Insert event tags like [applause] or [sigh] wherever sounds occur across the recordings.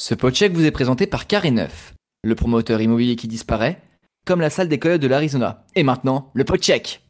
Ce podcheck vous est présenté par Carré Neuf, le promoteur immobilier qui disparaît, comme la salle des coyotes de l'Arizona. Et maintenant, le podcheck.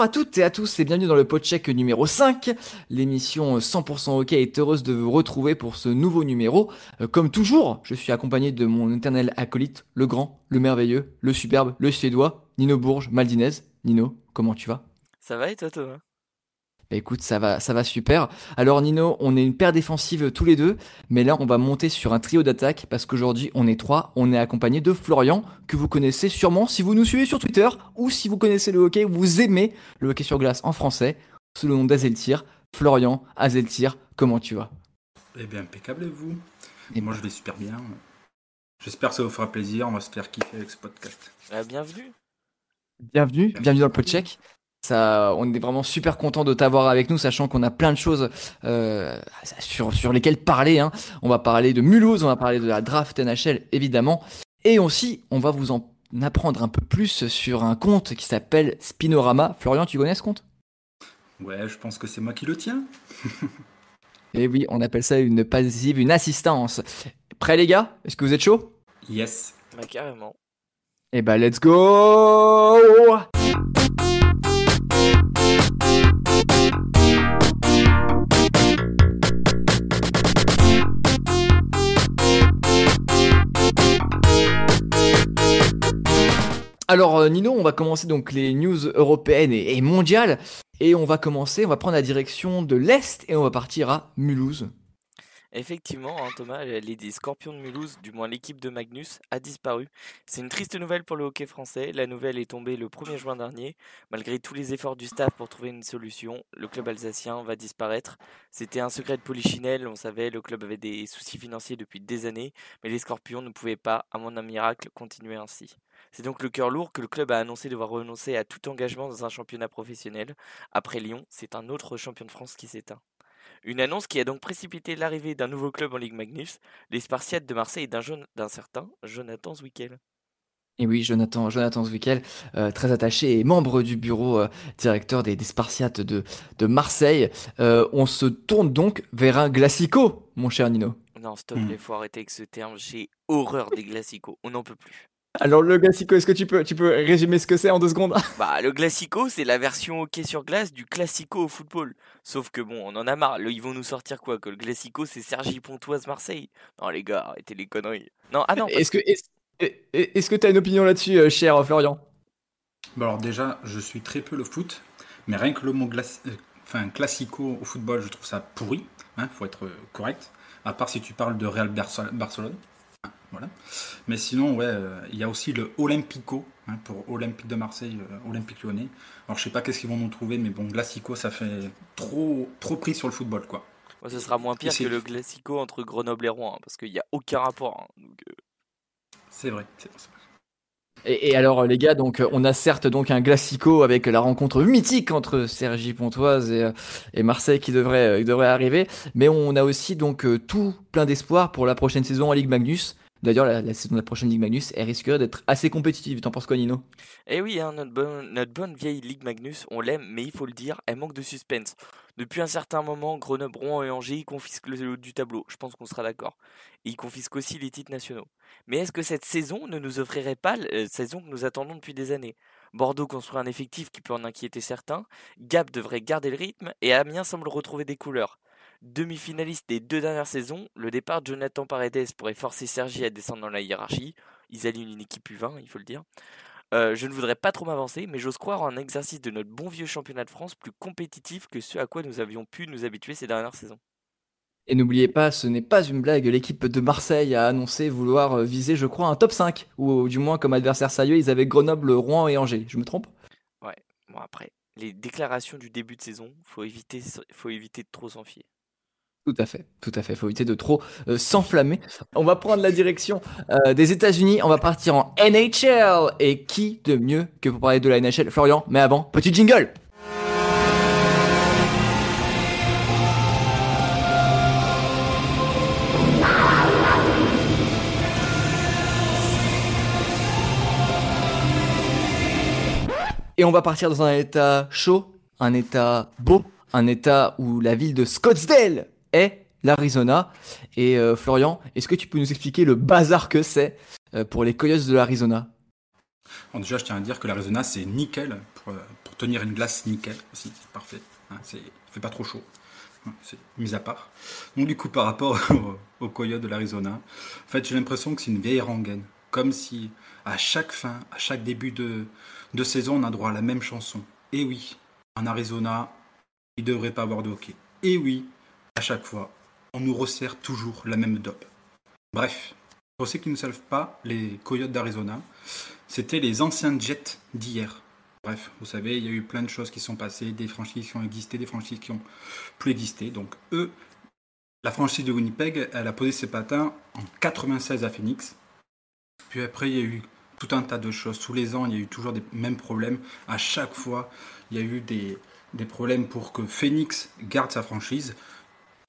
Bonjour à toutes et à tous et bienvenue dans le podcheck numéro 5. L'émission 100% OK est heureuse de vous retrouver pour ce nouveau numéro. Euh, Comme toujours, je suis accompagné de mon éternel acolyte, le grand, le merveilleux, le superbe, le suédois, Nino Bourges, Maldinez. Nino, comment tu vas? Ça va et toi Thomas? Écoute, ça va, ça va super. Alors Nino, on est une paire défensive tous les deux, mais là on va monter sur un trio d'attaque parce qu'aujourd'hui on est trois. On est accompagné de Florian que vous connaissez sûrement si vous nous suivez sur Twitter ou si vous connaissez le hockey, vous aimez le hockey sur glace en français sous le nom d'Azeltir. Florian, Azeltir, comment tu vas? Eh bien, impeccable, et vous? Et Moi, je vais super bien. J'espère que ça vous fera plaisir. On va se faire kiffer avec ce podcast. Ah, Bienvenue Bienvenue, bienvenue dans le podcheck. Ça, on est vraiment super content de t'avoir avec nous, sachant qu'on a plein de choses euh, sur, sur lesquelles parler. hein. On va parler de Mulhouse, on va parler de la draft NHL évidemment, et aussi on va vous en apprendre un peu plus sur un compte qui s'appelle Spinorama. Florian, tu connais ce compte? Ouais, je pense que c'est moi qui le tiens. [laughs] Eh oui, on appelle ça une passive, une assistance. Prêts les gars? Est-ce que vous êtes chaud? Yes. Bah carrément. Eh ben let's go Alors euh, Nino, on va commencer donc les news européennes et, et mondiales et on va commencer, on va prendre la direction de l'est et on va partir à Mulhouse. Effectivement, hein, Thomas, les Scorpions de Mulhouse, du moins l'équipe de Magnus, a disparu. C'est une triste nouvelle pour le hockey français. La nouvelle est tombée le 1er juin dernier. Malgré tous les efforts du staff pour trouver une solution, le club alsacien va disparaître. C'était un secret de polichinelle, on savait, le club avait des soucis financiers depuis des années, mais les Scorpions ne pouvaient pas, à moins d'un miracle, continuer ainsi. C'est donc le cœur lourd que le club a annoncé devoir renoncer à tout engagement dans un championnat professionnel. Après Lyon, c'est un autre champion de France qui s'éteint. Une annonce qui a donc précipité l'arrivée d'un nouveau club en Ligue Magnus, les Spartiates de Marseille et d'un jeune- d'un certain Jonathan Zwickel. Et oui, Jonathan, Jonathan Zwickel, euh, très attaché et membre du bureau euh, directeur des, des Spartiates de, de Marseille. Euh, on se tourne donc vers un Glacico, mon cher Nino. Non, stop, Hmm. il faut arrêter avec ce terme, j'ai horreur des glacicots, on n'en peut plus. Alors le Glacico, est-ce que tu peux, tu peux résumer ce que c'est en deux secondes? [laughs] Bah, le glacico, c'est la version hockey sur glace du classico au football. Sauf que bon, on en a marre, là, ils vont nous sortir quoi Que le glacico, c'est Sergi Pontoise Marseille? Non, les gars, arrêtez les conneries. Non, ah non, parce Est-ce que est-ce que tu as une opinion là-dessus, euh, cher Florian? Bon, alors déjà, je suis très peu le foot, mais rien que le mot glace, euh, enfin, classico au football, je trouve ça pourri. Hein, faut être euh, correct. À part si tu parles de Real Barce- Barcelone. Voilà. Mais sinon, ouais, euh, il y a aussi le Olympico hein, pour Olympique de Marseille, euh, Olympique Lyonnais. Alors, je sais pas qu'est-ce qu'ils vont nous trouver, mais bon, Glacico, ça fait trop, trop pris sur le football, quoi. ce sera moins pire c'est- que le glacico entre Grenoble et Rouen, hein, parce qu'il n'y a aucun rapport. hein, donc, euh, C'est vrai. c'est- et, et alors les gars, donc on a certes donc un Glacico avec la rencontre mythique entre Sergi Pontoise et, et Marseille qui devrait, qui devrait arriver, mais on a aussi donc tout plein d'espoir pour la prochaine saison en Ligue Magnus. D'ailleurs, la, saison de la prochaine Ligue Magnus, elle risquerait d'être assez compétitive. T'en penses quoi, Nino? Eh oui, hein, notre, bonne, vieille Ligue Magnus, on l'aime, mais il faut le dire, elle manque de suspense. Depuis un certain moment, Grenoble, Rouen et Angers confisquent le haut du tableau, je pense qu'on sera d'accord. Ils confisquent aussi les titres nationaux. Mais est-ce que cette saison ne nous offrirait pas la euh, saison que nous attendons depuis des années? Bordeaux construit un effectif qui peut en inquiéter certains, Gap devrait garder le rythme, et Amiens semble retrouver des couleurs. Demi-finaliste des deux dernières saisons, le départ de Jonathan Paredes pourrait forcer Sergi à descendre dans la hiérarchie. Ils alignent une équipe U20, il faut le dire. Euh, je ne voudrais pas trop m'avancer, mais j'ose croire en un exercice de notre bon vieux championnat de France plus compétitif que ce à quoi nous avions pu nous habituer ces dernières saisons. Et n'oubliez pas, ce n'est pas une blague, l'équipe de Marseille a annoncé vouloir euh, viser, je crois, un top 5, ou du moins comme adversaire sérieux, ils avaient Grenoble, Rouen et Angers. Je me trompe? Bon, après, les déclarations du début de saison, faut éviter, faut éviter de trop s'en fier. Tout à fait, tout à fait. Faut éviter de trop euh, s'enflammer. On va prendre la direction euh, des États-Unis. On va partir en NHL. Et qui de mieux que pour parler de la NHL Florian, mais avant, petit jingle Et on va partir dans un état chaud, un état beau, un état où la ville de Scottsdale est l'Arizona. Et euh, Florian, est-ce que tu peux nous expliquer le bazar que c'est euh, pour les Coyotes de l'Arizona? Bon, déjà, je tiens à dire que l'Arizona, c'est nickel pour, euh, pour tenir une glace nickel aussi. C'est parfait. Hein, c'est, fait pas trop chaud. Hein, C'est mis à part. Donc, du coup, par rapport [laughs] aux, Coyotes de l'Arizona, en fait, j'ai l'impression que c'est une vieille rengaine. Comme si, à chaque fin, à chaque début de, de saison, on a droit à la même chanson. Et oui, en Arizona, il ne devrait pas avoir de hockey. Et oui, à chaque fois, on nous resserre toujours la même dope. Bref, pour ceux qui ne savent pas, les Coyotes d'Arizona, c'était les anciens Jets d'hier. Bref, vous savez, il y a eu plein de choses qui sont passées, des franchises qui ont existé, des franchises qui ont plus existé. Donc eux, la franchise de Winnipeg, elle a posé ses patins en 96 à Phoenix. Puis après, il y a eu tout un tas de choses. Tous les ans, il y a eu toujours des mêmes problèmes. À chaque fois, il y a eu des, des problèmes pour que Phoenix garde sa franchise.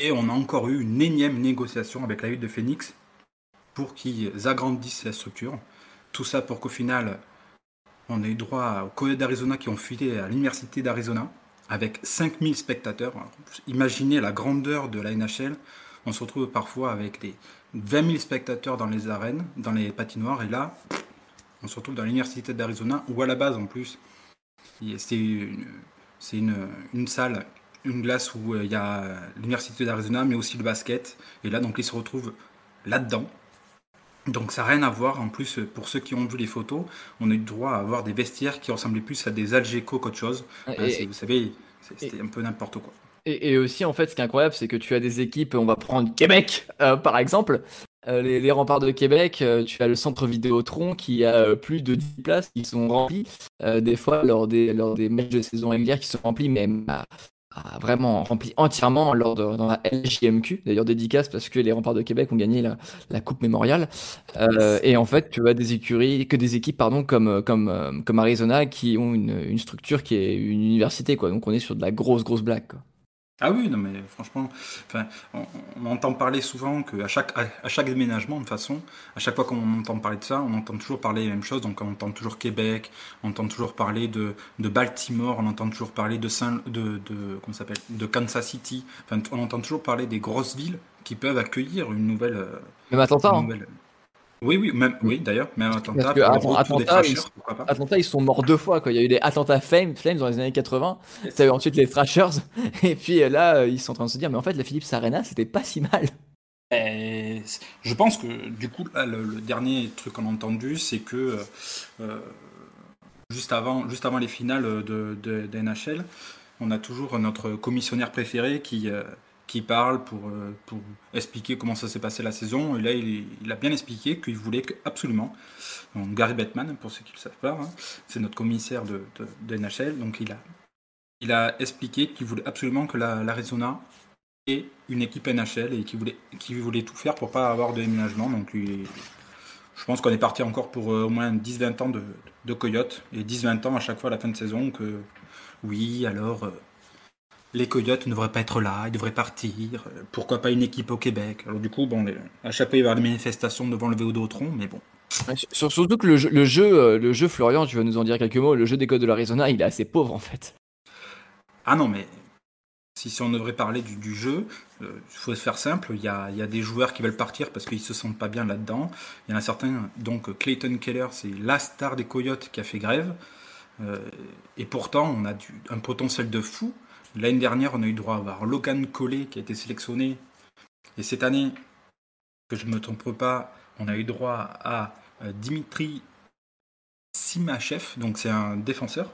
Et on a encore eu une énième négociation avec la ville de Phoenix pour qu'ils agrandissent la structure. Tout ça pour qu'au final, on ait droit aux Coyotes d'Arizona qui ont filé à l'Université d'Arizona avec 5000 spectateurs. Imaginez la grandeur de la NHL. On se retrouve parfois avec des 20 000 spectateurs dans les arènes, dans les patinoires. Et là, on se retrouve dans l'Université d'Arizona, où à la base, en plus, c'est une salle, une glace où euh, il y a l'Université d'Arizona, mais aussi le basket. Et là, donc, ils se retrouvent là-dedans. Donc ça n'a rien à voir. En plus, pour ceux qui ont vu les photos, on a eu le droit à avoir des vestiaires qui ressemblaient plus à des Algeco qu'autre chose. Hein, et, vous savez, c'était un peu n'importe quoi. et- et aussi, en fait, ce qui est incroyable, c'est que tu as des équipes, on va prendre Québec, euh, par exemple. Euh, les, les remparts de Québec, euh, tu as le centre Vidéotron qui a euh, plus de 10 places qui sont remplies, euh, des fois lors des, lors des matchs de saison régulière qui sont remplis, mais à- vraiment remplis entièrement lors de, dans la LJMQ, d'ailleurs dédicace parce que les remparts de Québec ont gagné la, la Coupe Mémoriale. Euh, et en fait, tu as des écuries, que des équipes pardon, comme, comme, euh, comme Arizona qui ont une, une structure qui est une université, quoi. Donc on est sur de la grosse, grosse blague, quoi. Ah oui, non mais franchement, enfin, on, on entend parler souvent qu'à chaque, à, à chaque déménagement, de toute façon, à chaque fois qu'on entend parler de ça, on entend toujours parler des mêmes choses. Donc on entend toujours Québec, on entend toujours parler de, de Baltimore, on entend toujours parler de Saint, de, de comment s'appelle, de Kansas City. Enfin, on entend toujours parler des grosses villes qui peuvent accueillir une nouvelle. euh, Même Atlanta, une hein. Oui, oui, même, oui, d'ailleurs, même Atlanta, Parce que des pourquoi pas. Atlanta, ils sont morts deux fois. Quoi. Il y a eu les Atlanta Flames, Flames dans les années 80. Tu as eu ensuite les Thrashers. [laughs] Et puis euh, là, euh, ils sont en train de se dire, mais en fait, la Philips Arena, c'était pas si mal. Et je pense que du coup, là, le, le dernier truc qu'on a entendu, c'est que euh, euh, juste, avant, juste avant les finales de, de, de NHL, on a toujours notre commissionnaire préféré qui, euh, qui parle pour, euh, pour expliquer comment ça s'est passé la saison. Et là, il, il a bien expliqué qu'il voulait absolument, donc Gary Bettman, pour ceux qui ne le savent pas, hein, c'est notre commissaire de, NHL, donc il a, il a expliqué qu'il voulait absolument que la- l'Arizona et une équipe NHL et qui voulait, qui voulait tout faire pour pas avoir de déménagement. Donc je pense qu'on est parti encore pour euh, au moins 10-20 ans de, de Coyotes et 10-20 ans à chaque fois à la fin de saison que oui, alors euh, les Coyotes ne devraient pas être là, ils devraient partir. euh, Pourquoi pas une équipe au Québec? Alors du coup, bon, à chaque fois il va y avoir des manifestations devant le Véodrome, mais bon. Sur- Surtout que le jeu, le, jeu, euh, le jeu, Florian, tu vas nous en dire quelques mots. Le jeu des codes de l'Arizona, il est assez pauvre en fait. Ah non, mais si, si on devrait parler du, du jeu, il faut se faire simple. Il y, a, il y a des joueurs qui veulent partir parce qu'ils se sentent pas bien là-dedans. Il y en a certains, donc Clayton Keller, c'est la star des Coyotes qui a fait grève. Euh, et pourtant, on a du- un potentiel de fou. L'année dernière, on a eu droit à avoir Logan Collet qui a été sélectionné. Et cette année, que je ne me trompe pas, on a eu droit à euh, Dimitri Simachev, donc c'est un défenseur,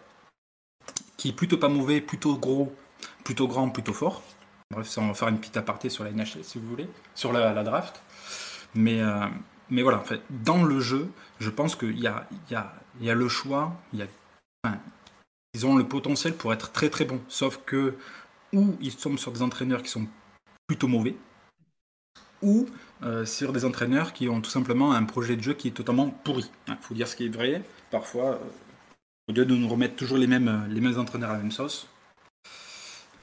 qui est plutôt pas mauvais, plutôt gros, plutôt grand, plutôt fort. Bref, ça, on va faire une petite aparté sur la NHL si vous voulez, sur la, draft. Mais, euh, mais voilà, en fait, dans le jeu, je pense qu'il y a, y, a, y a le choix, ils ont le potentiel pour être très très bons. Sauf que, ou ils tombent sur des entraîneurs qui sont plutôt mauvais, ou euh, sur des entraîneurs qui ont tout simplement un projet de jeu qui est totalement pourri. Il faut dire ce qui est vrai. Parfois, euh, au lieu de nous remettre toujours les mêmes, les mêmes entraîneurs à la même sauce,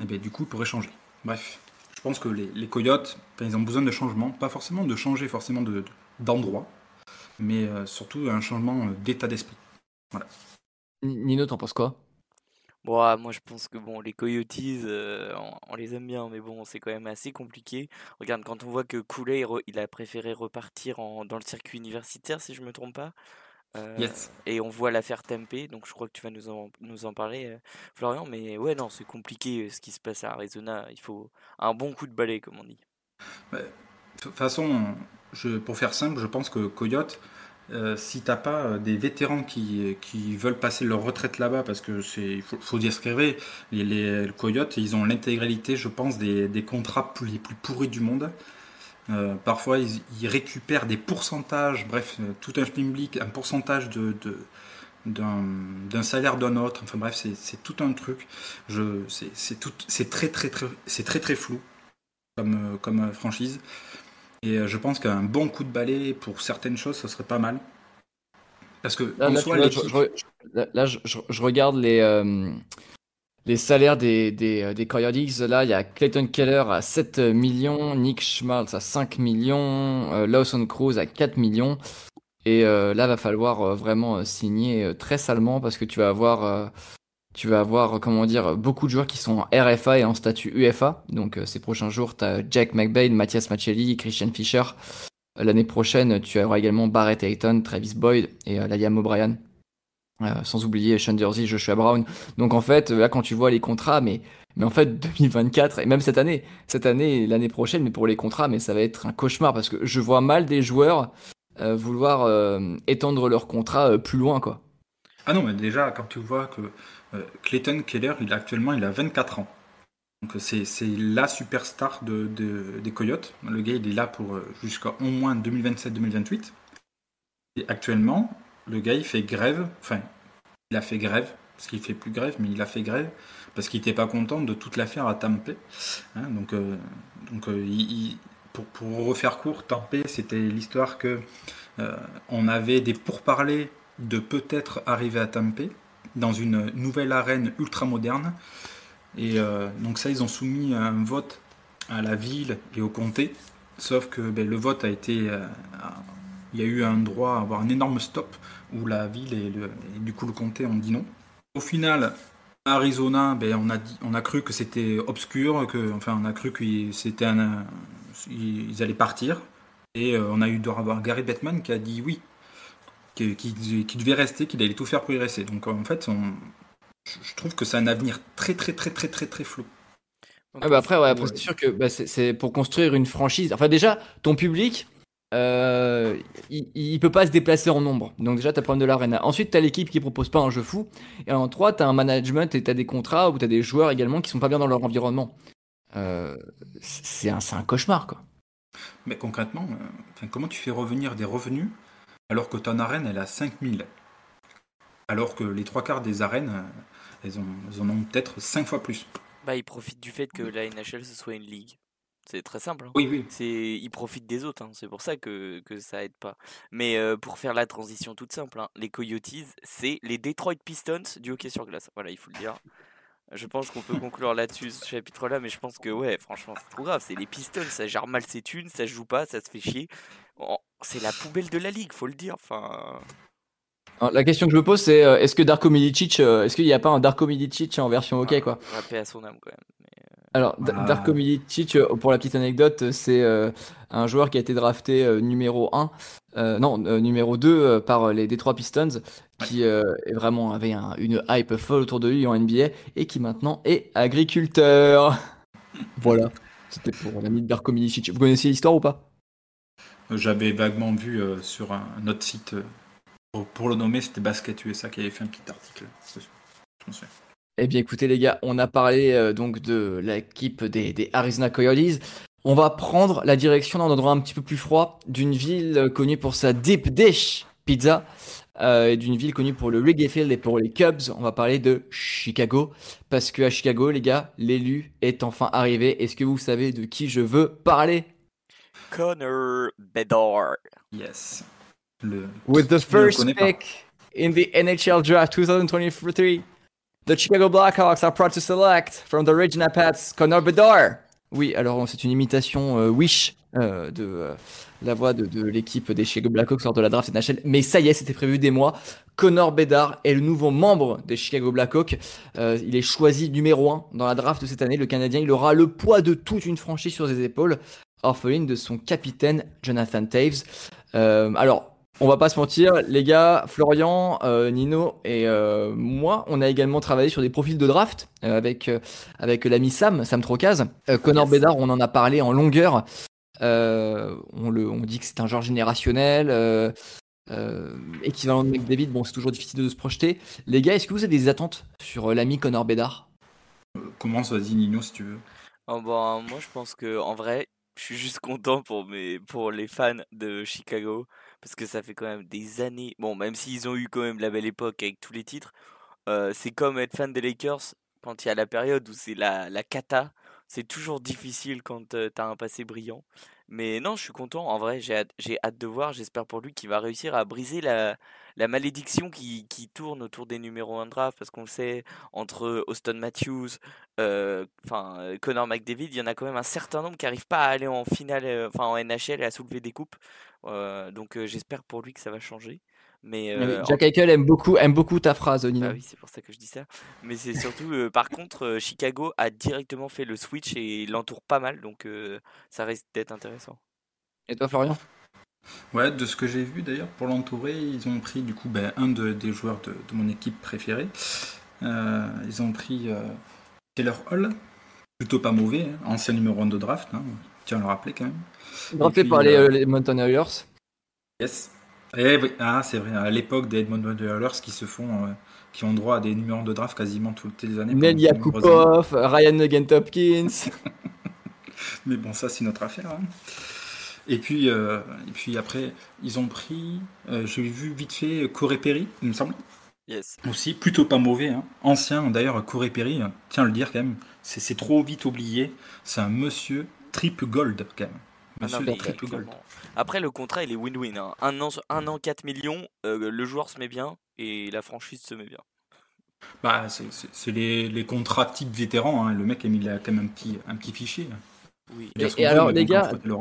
eh bien, du coup, ils pourraient changer. Bref, je pense que les, Coyotes, enfin, ils ont besoin de changement. Pas forcément de changer forcément de- de- d'endroit, mais euh, surtout un changement d'état d'esprit. Ni- Nino, t'en penses quoi? Bon, ah, moi je pense que bon, les Coyotes, euh, on, on les aime bien, mais bon, c'est quand même assez compliqué. Regarde, quand on voit que Cooley, il, re- il a préféré repartir en- dans le circuit universitaire, si je me trompe pas. euh, Yes. Et on voit l'affaire Tempe, donc je crois que tu vas nous en, nous en parler, euh, Florian. Mais ouais, non, c'est compliqué ce qui se passe à Arizona. Il faut un bon coup de balai, comme on dit. De toute façon, je, pour faire simple, je pense que Coyote, euh, si t'as pas euh, des vétérans qui, qui veulent passer leur retraite là-bas, parce que c'est, faut, faut dire ce qu'il les, les Coyotes, ils ont l'intégralité, je pense, des, des contrats les plus pourris du monde. Euh, parfois, ils, récupèrent des pourcentages, bref, euh, tout un public, un pourcentage de, d'un, salaire d'un autre. Enfin bref, c'est, tout un truc. C'est, très très très, flou comme, franchise. Et euh, je pense qu'un bon coup de balai pour certaines choses, ça serait pas mal. Parce que Là, en là, soi, je, là, je, regarde les, euh, les salaires des, des, euh, des. Là, il y a Clayton Keller à 7 millions, Nick Schmaltz à 5 millions, euh, Lawson Cruz à 4 millions. Et euh, là, va falloir vraiment signer très salement parce que tu vas avoir, tu vas avoir, euh, comment dire, beaucoup de joueurs qui sont en RFA et en statut UFA. Donc, euh, ces prochains jours, tu Jack McBain, Mathias Macelli, Christian Fischer. L'année prochaine, tu auras également Barrett Hayton, Travis Boyd et euh, Liam O'Brien. Euh, sans oublier Sean Jersey, Joshua Brown. Donc en fait, là quand tu vois les contrats, mais, mais en fait [laughs] 2024, et même cette année, cette année l'année prochaine, mais pour les contrats, mais ça va être un cauchemar parce que je vois mal des joueurs euh, vouloir euh, étendre leur contrat euh, plus loin, quoi. Ah non, mais déjà, quand tu vois que euh, Clayton Keller, il a actuellement il a 24 ans. Donc c'est, c'est la superstar de, de- des Coyotes. Le gars, il est là pour euh, jusqu'à au moins 2027-2028. Et actuellement, le gars, il fait grève. Enfin, il a fait grève, parce qu'il fait plus grève, mais il a fait grève parce qu'il n'était pas content de toute l'affaire à Tampa. Hein, donc, euh, donc euh, il- pour, pour refaire court, Tampa, c'était l'histoire que euh, on avait des pourparlers de peut-être arriver à Tampa dans une nouvelle arène ultra moderne. Et euh, donc ça, ils ont soumis un vote à la ville et au comté. Sauf que ben, le vote a été... euh, il y a eu un droit à avoir un énorme stop où la ville et, le- du coup le comté ont dit non. Au final, Arizona, ben, on, a on a cru que c'était obscur, que, enfin on a cru un, ils allaient partir. Et euh, on a eu à avoir Gary Bettman qui a dit oui, qui, qui- qui devait rester, qu'il allait tout faire pour y rester. Donc en fait, on- je trouve que c'est un avenir très très très très très très flou. Ah bah après, ouais, après c'est sûr que bah, c'est- pour construire une franchise. Enfin déjà, ton public, euh, il, il peut pas se déplacer en nombre. Donc déjà, t'as le problème de l'arena. Ensuite, t'as l'équipe qui propose pas un jeu fou. Et en trois, t'as un management et t'as des contrats où t'as des joueurs également qui sont pas bien dans leur environnement. Euh, c'est un, cauchemar, quoi. Mais concrètement, euh, comment tu fais revenir des revenus alors que ton arène elle a 5000 Alors que les trois quarts des arènes, elles, ont, elles en ont peut-être 5 fois plus. Bah, ils profitent du fait que la NHL ce soit une ligue. C'est très simple. hein. Oui, oui. C'est, ils profitent des autres, hein. c'est pour ça que, que ça aide pas. Mais euh, pour faire la transition toute simple, hein, les Coyotes, c'est les Detroit Pistons du hockey sur glace. Voilà, il faut le dire. Je pense qu'on peut conclure là-dessus ce chapitre-là, mais je pense que ouais, franchement, c'est trop grave. C'est les Pistons, ça gère mal ses thunes, ça se joue pas, ça se fait chier. C'est la poubelle de la ligue, faut le dire. Enfin, Alors, la question que je me pose, c'est euh, est-ce que Darko Milicic, euh, est-ce qu'il n'y a pas un Darko Milicic en version hockey, quoi on va paix à son âme quand même. Alors, D- Ah. Darko Milicic, euh, pour la petite anecdote, c'est euh, un joueur qui a été drafté euh, numéro 1, euh, non, euh, numéro 2 euh, par les Detroit Pistons, qui euh, est vraiment avait un- une hype folle autour de lui en NBA et qui maintenant est agriculteur. voilà, c'était pour l'ami de Darko Milicic. Vous connaissez l'histoire ou pas? Euh, J'avais vaguement vu euh, sur un, autre site, euh, pour, le nommer, c'était Basket USA qui avait fait un petit article. Je souviens. Eh bien, écoutez, les gars, on a parlé euh, donc de l'équipe des, des Arizona Coyotes. On va prendre la direction dans un endroit un petit peu plus froid d'une ville connue pour sa deep dish pizza et d'une ville connue pour le Wrigley Field et pour les Cubs. On va parler de Chicago parce que à Chicago, les gars, l'élu est enfin arrivé. Est-ce que vous savez de qui je veux parler? Connor Bedard. Yes. Le... With the first pick in the NHL Draft 2023, the Chicago Blackhawks are proud to select from the Regina Pats Connor Bedard. Oui, alors c'est une imitation euh, Wish euh, de euh, la voix de, de l'équipe des Chicago Blackhawks lors de la draft NHL. Mais ça y est, c'était prévu des mois. Connor Bedard est le nouveau membre des Chicago Blackhawks. Euh, il est choisi numéro 1 dans la draft de cette année. Le Canadien, il aura le poids de toute une franchise sur ses épaules, orpheline de son capitaine Jonathan Taves. Euh, alors, on va pas se mentir, les gars, Florian, euh, Nino et euh, moi, on a également travaillé sur des profils de draft euh, avec, euh, avec l'ami Sam, Sam Trocaz. Euh, Connor Yes. Bedard, on en a parlé en longueur. Euh, on, le, on dit que c'est un genre générationnel. Euh, euh, équivalent de McDavid, bon, c'est toujours difficile de se projeter. Les gars, est-ce que vous avez des attentes sur l'ami Connor Bedard? Commence, vas-y Nino si tu veux. Oh, bah, moi, je pense que en vrai, je suis juste content pour mes, pour les fans de Chicago parce que ça fait quand même des années. Bon, même s'ils ont eu quand même la belle époque avec tous les titres, euh, c'est comme être fan des Lakers quand il y a la période où c'est la, la cata. C'est toujours difficile quand euh, t'as un passé brillant. Mais non, je suis content. En vrai, j'ai hâte, hâte de voir. J'espère pour lui qu'il va réussir à briser la, malédiction qui, tourne autour des numéros 1 draft parce qu'on le sait, entre Austin Matthews, euh, euh, Connor McDavid, il y en a quand même un certain nombre qui n'arrivent pas à aller en finale, euh, enfin en NHL et à soulever des coupes. Euh, donc j'espère pour lui que ça va changer. Mais euh, en- Jack Eichel aime beaucoup, aime beaucoup ta phrase, Nino. ah oui, c'est pour ça que je dis ça. Mais c'est surtout, euh, par contre, euh, Chicago a directement fait le switch et l'entoure pas mal, donc euh, ça risque d'être intéressant. Et toi, Florian? Ouais, de ce que j'ai vu d'ailleurs, pour l'entourer, ils ont pris du coup ben, un de- des joueurs de, de mon équipe préférée. Euh, ils ont pris euh, Taylor Hall, plutôt pas mauvais, hein, ancien numéro 1 de draft, hein, tiens à le rappeler quand même. Drafté par les, euh, euh, les Mountain Oilers. Yes. Eh oui, ah, c'est vrai, à l'époque des Edmonton Oilers qui se font, euh, qui ont droit à des numéros de draft quasiment toutes les années. Nel. Yakupov, Ryan Nugent Hopkins. [laughs] [laughs] Mais bon, ça, c'est notre affaire. hein. Et puis, euh, et puis après, ils ont pris, euh, j'ai vu vite fait Corey Perry, il me semble. Yes. Aussi, plutôt pas mauvais. hein. Ancien, d'ailleurs, Corey Perry, tiens à le dire quand même, c'est c'est trop vite oublié. C'est un monsieur triple gold quand même. Ah non, mais gold. Après, le contrat, il est win-win. hein. Un an, un an, 4 millions, euh, le joueur se met bien et la franchise se met bien. Bah, c'est- les, les contrats type vétéran. hein. Le mec, il a quand même un petit, un petit fichier. Oui. Et- alors, les gars, le.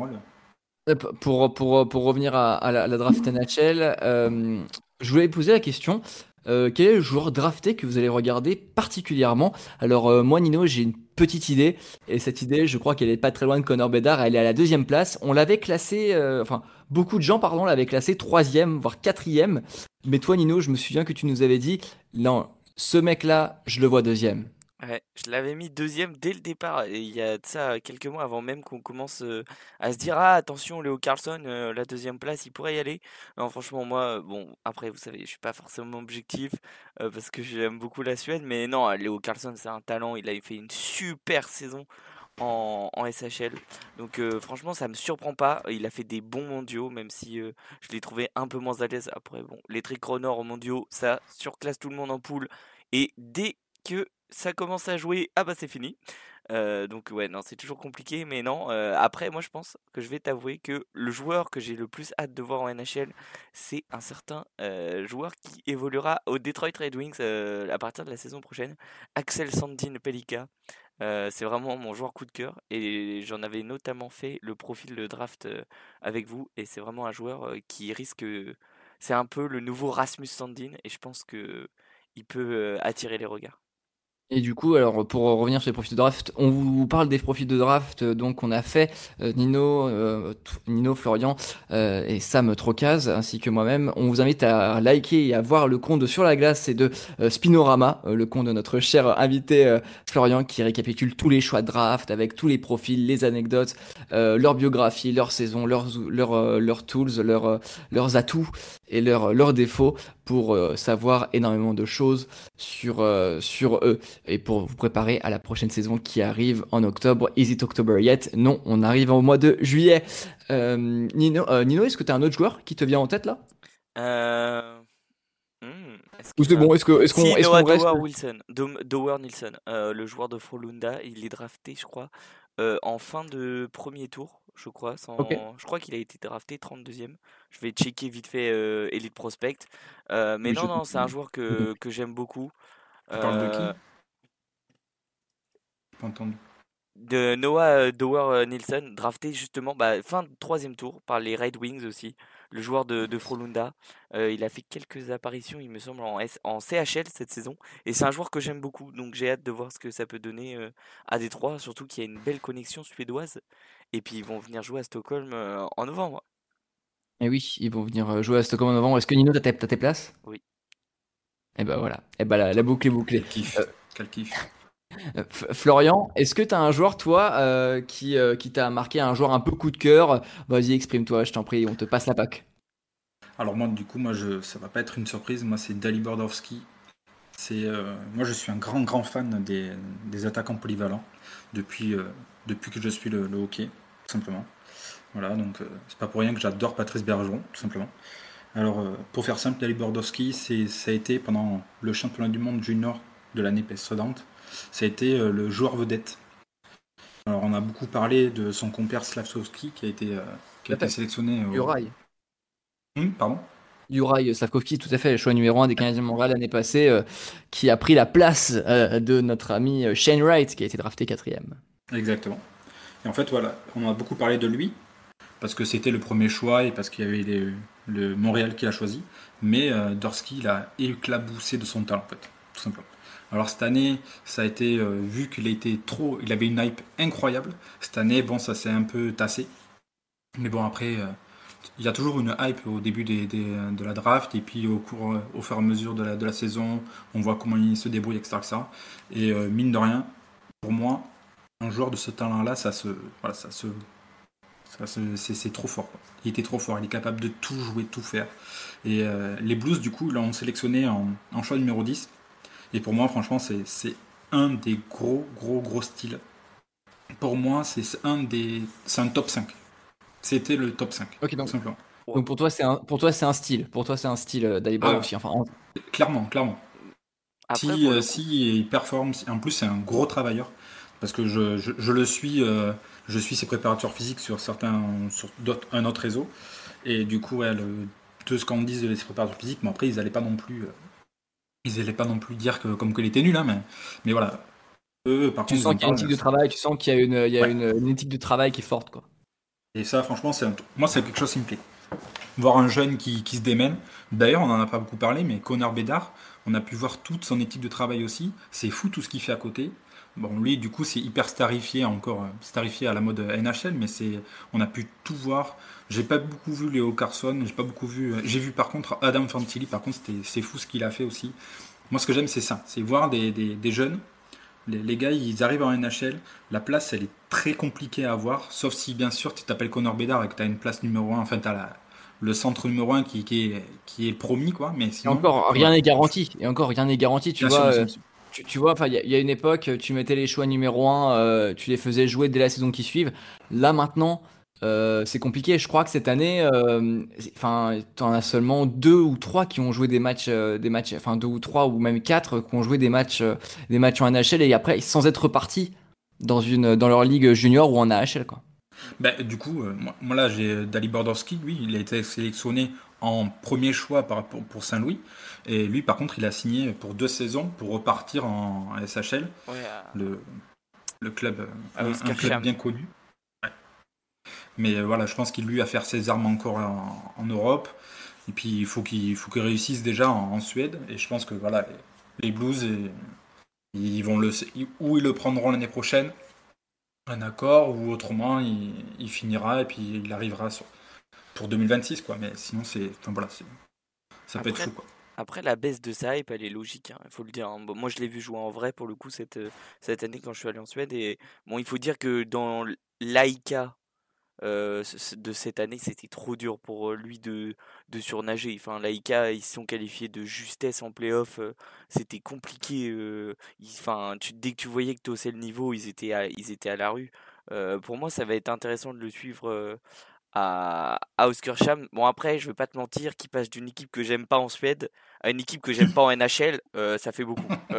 Euh, Pour, pour, pour revenir à, à la, à la draft NHL, euh, je voulais poser la question. euh, quel est le joueur drafté que vous allez regarder particulièrement? Alors euh, moi Nino j'ai une petite idée. Et cette idée je crois qu'elle est pas très loin de Connor Bedard. Elle est à la deuxième place. On l'avait classé euh, enfin beaucoup de gens pardon l'avaient classé troisième voire quatrième. Mais toi Nino je me souviens que tu nous avais dit non ce mec là je le vois deuxième Ouais, je l'avais mis deuxième dès le départ. Il y a de ça quelques mois avant même qu'on commence à se dire Ah, attention, Léo Carlson, la deuxième place, il pourrait y aller. Non, franchement, moi, bon, après, vous savez, je suis pas forcément objectif parce que j'aime beaucoup la Suède. Mais non, Léo Carlson, c'est un talent. Il a fait une super saison en, SHL. Donc, franchement, ça me surprend pas. Il a fait des bons mondiaux, même si je l'ai trouvé un peu moins à l'aise. Après, bon, les trichronors aux mondiaux, ça surclasse tout le monde en poule. Et dès que ça commence à jouer, ah bah c'est fini. Donc ouais, non, c'est toujours compliqué, mais non. après, moi je pense que je vais t'avouer que le joueur que j'ai le plus hâte de voir en NHL, c'est un certain joueur qui évoluera au Detroit Red Wings à partir de la saison prochaine, Axel Sandin Pelika. C'est vraiment mon joueur coup de cœur et j'en avais notamment fait le profil de draft avec vous et c'est vraiment un joueur qui risque, c'est un peu le nouveau Rasmus Sandin et je pense que il peut attirer les regards. Et du coup, alors pour revenir sur les profils de draft, on vous parle des profils de draft euh, donc on a fait euh, Nino, euh, Nino, Florian euh, et Sam Trocaz ainsi que moi-même. On vous invite à liker et à voir le compte de sur la glace et de euh, Spinorama, euh, le compte de notre cher invité Florian qui récapitule tous les choix de draft avec tous les profils, les anecdotes, leur biographie, leur saison, leurs leurs leurs tools, leurs leurs atouts et leurs défauts pour euh, savoir énormément de choses sur, euh, sur eux et pour vous préparer à la prochaine saison qui arrive en octobre. Is it October yet? Non, on arrive au mois de juillet. Euh, Nino, euh, Nino est-ce que tu as un autre joueur qui te vient en tête là? Euh... hmm, est-ce Ou c'est va- bon, est-ce que, est-ce qu'on, Si, qu'on reste? Dower Wilson, Dom- Dower Nilsson, euh, le joueur de Frolunda, il est drafté, je crois, euh, en fin de premier tour, je crois. Sans... Je crois qu'il a été drafté 32e. Je vais checker vite fait euh, Elite Prospect. Euh, mais Oui, non, non, c'est un joueur que, que j'aime beaucoup. Tu parles de qui? Euh, Pas entendu. de Noah Dower Nilsson, drafté justement bah, fin de troisième tour par les Red Wings aussi, le joueur de, de Frolunda. Euh, il a fait quelques apparitions, il me semble, en, S- en CHL cette saison. Et c'est un joueur que j'aime beaucoup, donc j'ai hâte de voir ce que ça peut donner euh, à Détroit, surtout qu'il y a une belle connexion suédoise. Et puis ils vont venir jouer à Stockholm euh, en novembre. Eh oui, ils vont venir jouer à Stockholm en novembre. Est-ce que Nino, t'as tes, t'as tes places? Oui. Eh ben voilà. Eh ben la, la boucle est bouclée. Quel kiff. Euh, Quel kiff. Euh, Florian, est-ce que tu as un joueur, toi, euh, qui, euh, qui t'a marqué, un joueur un peu coup de cœur? Vas-y, exprime-toi, je t'en prie, on te passe la PAC. Alors moi, du coup, moi, je, ça va pas être une surprise. Moi, c'est Dali Bordowski. Moi, je suis un grand, grand fan des, attaquants polyvalents depuis, que je suis le, hockey, tout simplement. Voilà, donc c'est pas pour rien que j'adore Patrice Bergeron, tout simplement. Alors, pour faire simple, Dali Bordowski, ça a été pendant le championnat du monde junior de l'année précédente, ça a été euh, le joueur vedette. Alors, on a beaucoup parlé de son compère Slavkovski qui a été, euh, qui a été sélectionné. au-. Hum, pardon? Uri Slavkovski, tout à fait, le choix numéro 1 des Canadiens de Montréal l'année passée, euh, qui a pris la place euh, de notre ami Shane Wright, qui a été drafté quatrième. Exactement. Et en fait, voilà, on a beaucoup parlé de lui, parce que c'était le premier choix et parce qu'il y avait les- le Montréal qui l'a choisi. Mais euh, Dorsky, il a éclaboussé de son talent, en fait, tout simplement. Alors cette année, ça a été euh, vu qu'il été trop, il avait une hype incroyable. Cette année, bon, ça s'est un peu tassé. Mais bon, après, euh, il y a toujours une hype au début de la draft et puis au cours, euh, au fur et à mesure de la, saison, on voit comment il se débrouille, etc. Et mine de rien, pour moi, un joueur de ce talent-là, ça se, voilà, ça se, c'est, trop fort. Il était trop fort. Il est capable de tout jouer, tout faire. Et les Blues, du coup, l'ont sélectionné en, en choix numéro 10. Et pour moi, franchement, c'est, c'est un des gros, gros, gros styles. Pour moi, c'est un des, c'est un top 5. C'était le top 5. Ok, donc, simplement. donc pour toi, c'est un, pour toi, c'est un style. Pour toi, c'est un style euh, d'Ali Ah. Bordowski. Enfin, en- Clairement, clairement. Après, si, euh, si il performe, en plus c'est un gros travailleur, parce que je, je- je le suis, euh, je suis ses préparateurs physiques sur certains, sur d'autres- un autre réseau, et du coup, ouais, le- tout ce qu'on dit de ses préparateurs physiques, mais après ils allaient pas non plus, euh, ils allaient pas non plus dire que comme qu'il était nul, hein, mais, mais voilà. Eux, par tu contre, sens qu'il y a une éthique de travail, tu sens qu'il y a une, il y a Ouais. une, une éthique de travail qui est forte, quoi. Et ça, franchement, c'est un- moi, c'est quelque chose qui me plaît. Voir un jeune qui, qui se démène. D'ailleurs, on n'en a pas beaucoup parlé, mais Connor Bédard, on a pu voir toute son éthique de travail aussi. C'est fou tout ce qu'il fait à côté. Bon, lui, du coup, c'est hyper starifié, encore euh, starifié à la mode NHL, mais c'est, on a pu tout voir. J'ai pas beaucoup vu Léo Carson, j'ai pas beaucoup vu. euh, J'ai vu par contre Adam Fantilli, par contre, c'était, c'est fou ce qu'il a fait aussi. Moi, ce que j'aime, c'est ça, c'est voir des, des- des jeunes. Les, les gars, ils arrivent en NHL, la place, elle est très compliquée à avoir, sauf si, bien sûr, tu t'appelles Connor Bedard et que tu as une place numéro 1, enfin, tu as le centre numéro 1 qui, qui est, qui est promis, quoi. Mais Et encore, rien n'est garanti. Et encore, rien n'est garanti. Tu Bien vois, sûr, euh, tu, tu vois, il y, a- il y a une époque, tu mettais les choix numéro 1, tu les faisais jouer dès la saison qui suivent. Là, maintenant, euh, c'est compliqué. Je crois que cette année, euh, enfin, t'en as seulement deux ou trois qui ont joué des matchs, euh, des matchs, enfin deux ou trois ou même quatre qui ont joué des matchs, euh, des matchs en NHL et après sans être repartis dans une, dans leur ligue junior ou en AHL, quoi. Bah, du coup, euh, moi, moi, là, j'ai Dali Bordowski, lui, il a été sélectionné en premier choix par, pour, pour Saint-Louis. Et lui, par contre, il a signé pour deux saisons pour repartir en, en SHL, Ouais, euh, le, le club, euh, Ah, un, club bien connu. Mais euh, voilà, je pense qu'il lui a faire ses armes encore en, en Europe. Et puis, il faut qu'il faut qu'il réussisse déjà en, en Suède. Et je pense que voilà, les, les Blues, et- ils vont le, ou ils le prendront l'année prochaine, un accord, ou autrement, il, il finira et puis il arrivera sur, pour 2026, quoi. Mais sinon, c'est, enfin, voilà, ça peut être fou, quoi. Après, la baisse de sa hype, elle est logique, il faut le dire. hein. Bon, moi, je l'ai vu jouer en vrai pour le coup cette, euh, cette année quand je suis allé en Suède. Et bon, il faut dire que dans l'AIK euh, de cette année, c'était trop dur pour euh, lui de, de surnager. Enfin, l'AICA, ils sont qualifiés de justesse en playoff. euh, c'était compliqué. Enfin, dès que tu voyais que tu haussais le niveau, ils étaient à, ils étaient à la rue. Pour moi, ça va être intéressant de le suivre à, à Oskarshamn. Bon, après, je vais pas te mentir, qu'il passe d'une équipe que j'aime pas en Suède à une équipe que j'aime pas en NHL, ça fait beaucoup. [laughs]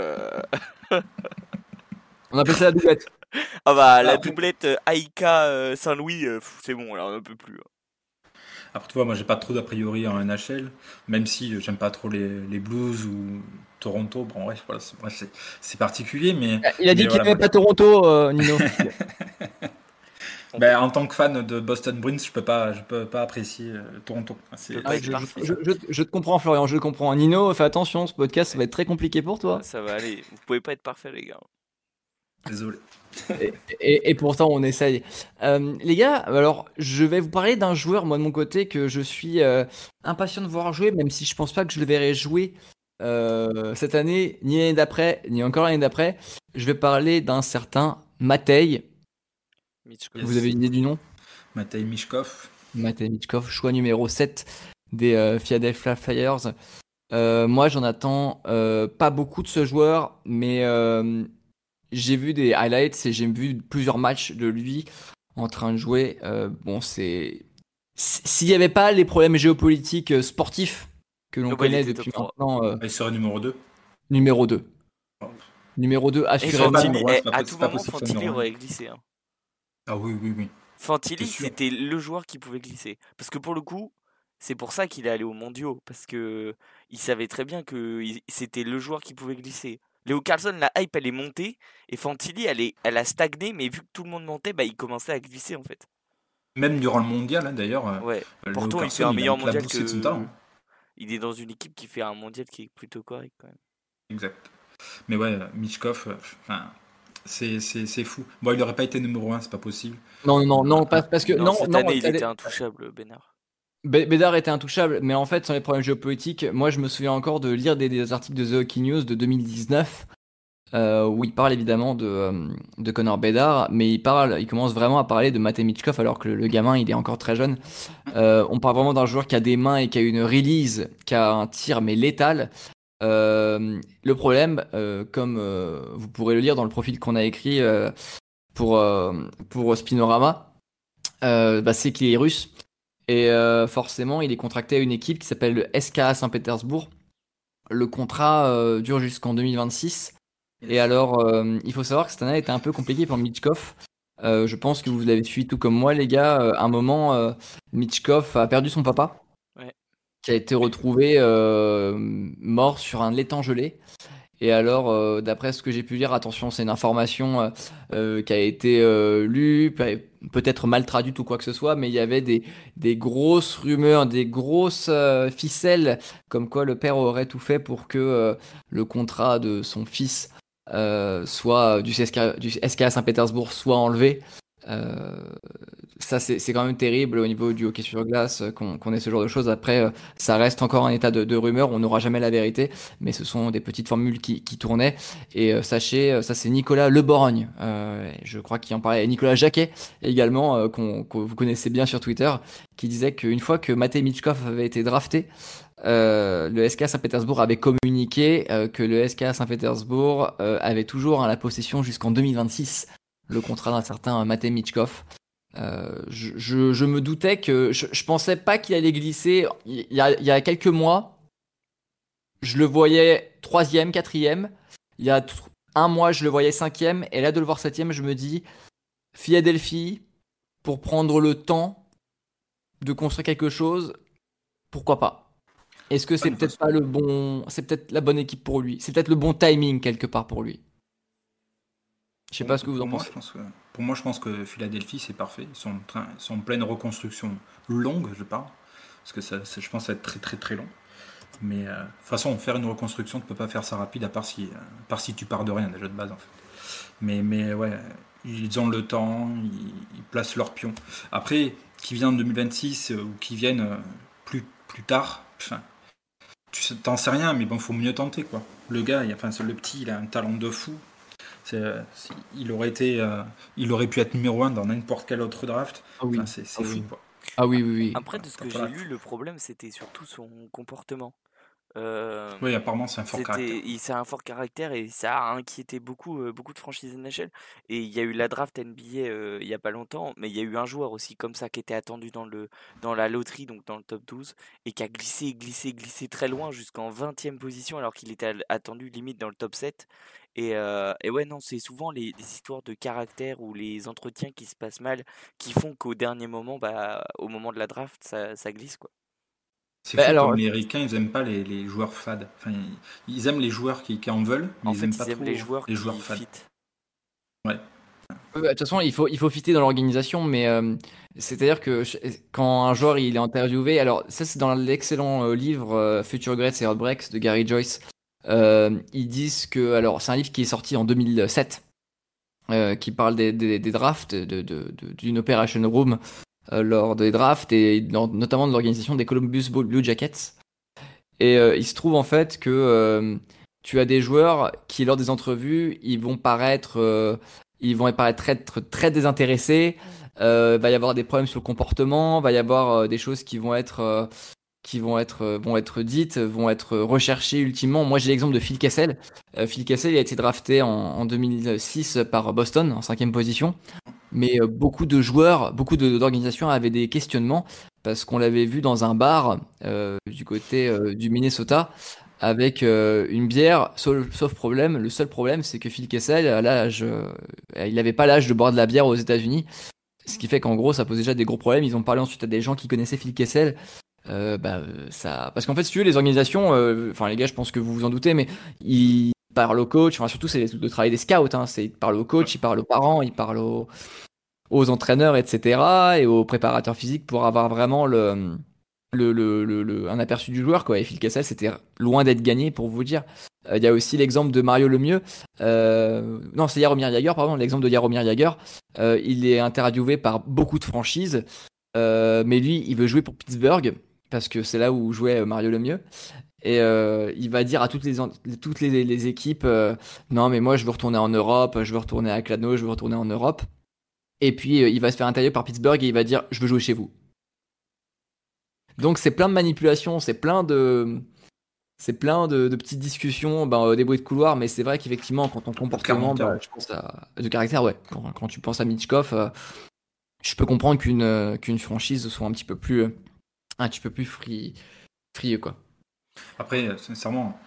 On appelle ça la doublette. Ah bah, la Après- doublette euh, Aïka euh, Saint-Louis, euh, c'est bon, là, on en peut plus. hein. Après, tu vois, moi, j'ai pas trop d'a priori en NHL, même si euh, j'aime pas trop les, les Blues ou Toronto. Bon, bref, voilà, c'est, bref, c'est, c'est particulier, mais Il a dit Mais qu'il voilà, n'aimait pas Toronto, euh, Nino. [laughs] [laughs] ben, en tant que fan de Boston Bruins, je peux pas, je peux pas apprécier euh, Toronto. C'est, Ah, je, je- te comprends, Florian, je le comprends. Nino, fais attention, ce podcast, ça va être très compliqué pour toi. Ça va aller, vous pouvez pas être parfait, les gars. Désolé. Et, et pourtant, on essaye. Euh, les gars, alors, je vais vous parler d'un joueur, moi, de mon côté, que je suis euh, impatient de voir jouer, même si je pense pas que je le verrai jouer euh, cette année, ni l'année d'après, ni encore l'année d'après. Je vais parler d'un certain. Yes. Vous avez une idée du nom? Matej Mishkov, Matej Michkov, choix numéro 7 des euh, Philadelphia Flyers. Euh, moi, j'en attends euh, pas beaucoup de ce joueur, mais euh, j'ai vu des highlights et j'ai vu plusieurs matchs de lui en train de jouer. Euh, bon, c'est. S'il n'y avait pas les problèmes géopolitiques euh, sportifs que l'on Oh, connaît depuis maintenant, euh, il serait numéro 2. numéro 2. Numéro 2, Et assurément. eh, à tout moment, possible, Fantilli aurait glissé. hein. Ah oui, oui, oui. Fantilli, c'était le joueur qui pouvait glisser. Parce que pour le coup, c'est pour ça qu'il est allé aux mondiaux. Parce que il savait très bien que c'était le joueur qui pouvait glisser. Léo Carlson, la hype, elle est montée. Et Fantilli, elle, est, elle a stagné. Mais vu que tout le monde montait, bah, il commençait à glisser en fait. Même durant le mondial, hein, d'ailleurs. euh, Ouais. Il fait un meilleur mondial son talent. que. Il est dans une équipe qui fait un mondial qui est plutôt correct quand même. Exact. Mais ouais, Michkov, euh, enfin, c'est, c'est, c'est fou. Bon, il aurait pas été numéro 1, c'est pas possible. Non, non, non, non, pas- parce que. Non, Non, cette non, année, il était intouchable, Bénard. Bé- Bédard était intouchable, mais en fait, sans les problèmes géopolitiques, moi je me souviens encore de lire des, articles de The Hockey News de 2019, euh, où il parle évidemment de, euh, Connor Bédard, mais il, parle, il commence vraiment à parler de Matej Michkov alors que le, gamin il est encore très jeune. Euh, on parle vraiment d'un joueur qui a des mains et qui a une release, qui a un tir mais létal. Le problème, comme vous pourrez le lire dans le profil qu'on a écrit pour, Spinorama, bah, c'est qu'il est russe. Et euh, forcément, il est contracté à une équipe qui s'appelle le SKA Saint-Pétersbourg. Le contrat euh, dure jusqu'en 2026. Et alors, euh, il faut savoir que cette année a été un peu compliquée pour Mitchkov. Je pense que vous l'avez suivi tout comme moi, les gars. À un moment, Mitchkov a perdu son papa, Ouais. qui a été retrouvé mort sur un étang gelé. Et alors, euh, d'après ce que j'ai pu lire, attention, c'est une information euh, euh, qui a été euh, lue, pe- peut-être mal traduite ou quoi que ce soit, mais il y avait des, des grosses rumeurs, des grosses ficelles, comme quoi le père aurait tout fait pour que le contrat de son fils soit du, SKA Saint-Pétersbourg soit enlevé. Euh, ça, c'est quand même terrible au niveau du hockey sur glace euh, qu'on qu'on ait ce genre de choses. Après, euh, ça reste encore un état de, de rumeur, on n'aura jamais la vérité, mais ce sont des petites formules qui, qui tournaient. Et euh, sachez, ça c'est Nicolas Le Borgne, euh, je crois qu'il en parlait, et Nicolas Jacquet également, qu'on que vous connaissez bien sur Twitter, qui disait qu'une fois que Matej Michkov avait été drafté, euh, le SK Saint-Pétersbourg avait communiqué euh, que le SK Saint-Pétersbourg euh, avait toujours hein, la possession jusqu'en 2026 le contrat d'un certain Matej Michkov. Euh, je, je- je me doutais que je, je pensais pas qu'il allait glisser. Il y, a, il y a quelques mois, je le voyais troisième, quatrième. Il y a un mois, je le voyais cinquième. Et là, de le voir septième, je me dis Philadelphie, pour prendre le temps de construire quelque chose, pourquoi pas? Est-ce que c'est peut-être pas le bon, c'est peut-être la bonne équipe pour lui? C'est peut-être le bon timing quelque part pour lui? Je sais pas ce que vous en Pour moi, pensez. je pense que- pour moi, je pense que Philadelphie, c'est parfait. Ils sont, en train- sont en pleine reconstruction longue, je parle. Parce que ça, ça- je pense que ça va être très très très long. Mais euh, de toute façon, faire une reconstruction, tu peux pas faire ça rapide à part si, euh, à part si tu pars de rien déjà de base en fait. Mais, mais ouais, ils ont le temps, ils, ils placent leurs pions. Après, qui vient en 2026 euh, ou qui viennent euh, plus, plus tard, enfin, tu sais- t'en sais rien, mais bon, faut mieux tenter quoi. Le gars, il, enfin, le petit, il a un talent de fou. Euh, il, aurait été, euh, il aurait pu être numéro 1 dans n'importe quel autre draft. Ah oui. Enfin, c'est Ah fou. quoi. Ah oui, oui, oui. Après, de ce que j'ai lu, le problème, c'était surtout son comportement. Euh, Oui, apparemment, c'est un fort caractère. C'est un fort caractère et ça a inquiété beaucoup, euh, beaucoup de franchises NHL. Et il y a eu la draft NBA euh, il y a pas longtemps, mais il y a eu un joueur aussi comme ça qui était attendu dans le dans la loterie, donc dans le top 12, et qui a glissé, glissé, glissé très loin jusqu'en 20e position alors qu'il était attendu limite dans le top 7. Et, euh, et ouais, non, c'est souvent les, les histoires de caractère ou les entretiens qui se passent mal qui font qu'au dernier moment, bah, au moment de la draft, ça, ça glisse quoi. C'est Bah, fou alors- comme les Ricains, ils aiment pas les, les joueurs fades. Enfin, ils, ils aiment les joueurs qui, qui en veulent, mais En ils fait, aiment ils pas aiment trop les joueurs les joueurs fades. fit. Ouais, bah, De toute façon, il faut, il faut fitter dans l'organisation, mais euh, c'est-à-dire que quand un joueur il est interviewé, alors ça c'est dans l'excellent euh, livre euh, Future Greats et Heartbreaks de Gary Joyce, euh, ils disent que, alors c'est un livre qui est sorti en 2007, euh, qui parle des, des, des drafts, de, de, de- d'une operation room euh, lors des drafts et notamment de l'organisation des Columbus Blue Jackets. Et euh, il se trouve en fait que euh, tu as des joueurs qui lors des entrevues, ils vont paraître euh, ils vont paraître très, très, désintéressés. Euh, va y avoir des problèmes sur le comportement, va y avoir euh, des choses qui vont être euh, qui vont être euh, vont être dites, vont être recherchées ultimement. Moi, j'ai l'exemple de Phil Kessel. Euh, Phil Kessel, a été drafté en, en 2006 par Boston en cinquième position. Mais euh, beaucoup de joueurs, beaucoup de- d'organisations avaient des questionnements parce qu'on l'avait vu dans un bar euh, du côté euh, du Minnesota avec euh, une bière, sauf, sauf problème. Le seul problème, c'est que Phil Kessel, à l'âge, il n'avait pas l'âge de boire de la bière aux États-Unis. Ce qui fait qu'en gros, ça pose déjà des gros problèmes. Ils ont parlé ensuite à des gens qui connaissaient Phil Kessel. Bah, ça... Parce qu'en fait, si tu veux, les organisations, enfin les gars, je pense que vous vous en doutez, mais ils parlent au coach, enfin surtout c'est le travail des scouts, hein. c'est, ils parlent au coach, ils parlent aux parents, ils parlent aux, aux entraîneurs, etc. et aux préparateurs physiques pour avoir vraiment le, le, le, le- un aperçu du joueur. Quoi. Et Phil Kessel, c'était loin d'être gagné pour vous dire. Euh, Il y a aussi l'exemple de Mario Lemieux. Euh, non, c'est Jaromir Jagr, pardon. L'exemple de Jaromir Jagr. Euh, il est interviewé par beaucoup de franchises. Mais lui, il veut jouer pour Pittsburgh parce que c'est là où jouait Mario Lemieux. Et il va dire à toutes les, toutes les, équipes Non, mais moi, je veux retourner en Europe, je veux retourner à Clano, je veux retourner en Europe. Et puis, euh, il va se faire interviewer par Pittsburgh et il va dire Je veux jouer chez vous. Donc, c'est plein de manipulations, c'est plein de. C'est plein de, de petites discussions, ben, euh, des bruits de couloir, mais c'est vrai qu'effectivement, quand ton comportement, caractère. je pense à, de caractère, ouais. Quand, quand tu penses à Mitchkov, euh, je peux comprendre qu'une qu'une franchise soit un petit peu plus, un petit peu plus free, frieux, quoi. Après, sincèrement,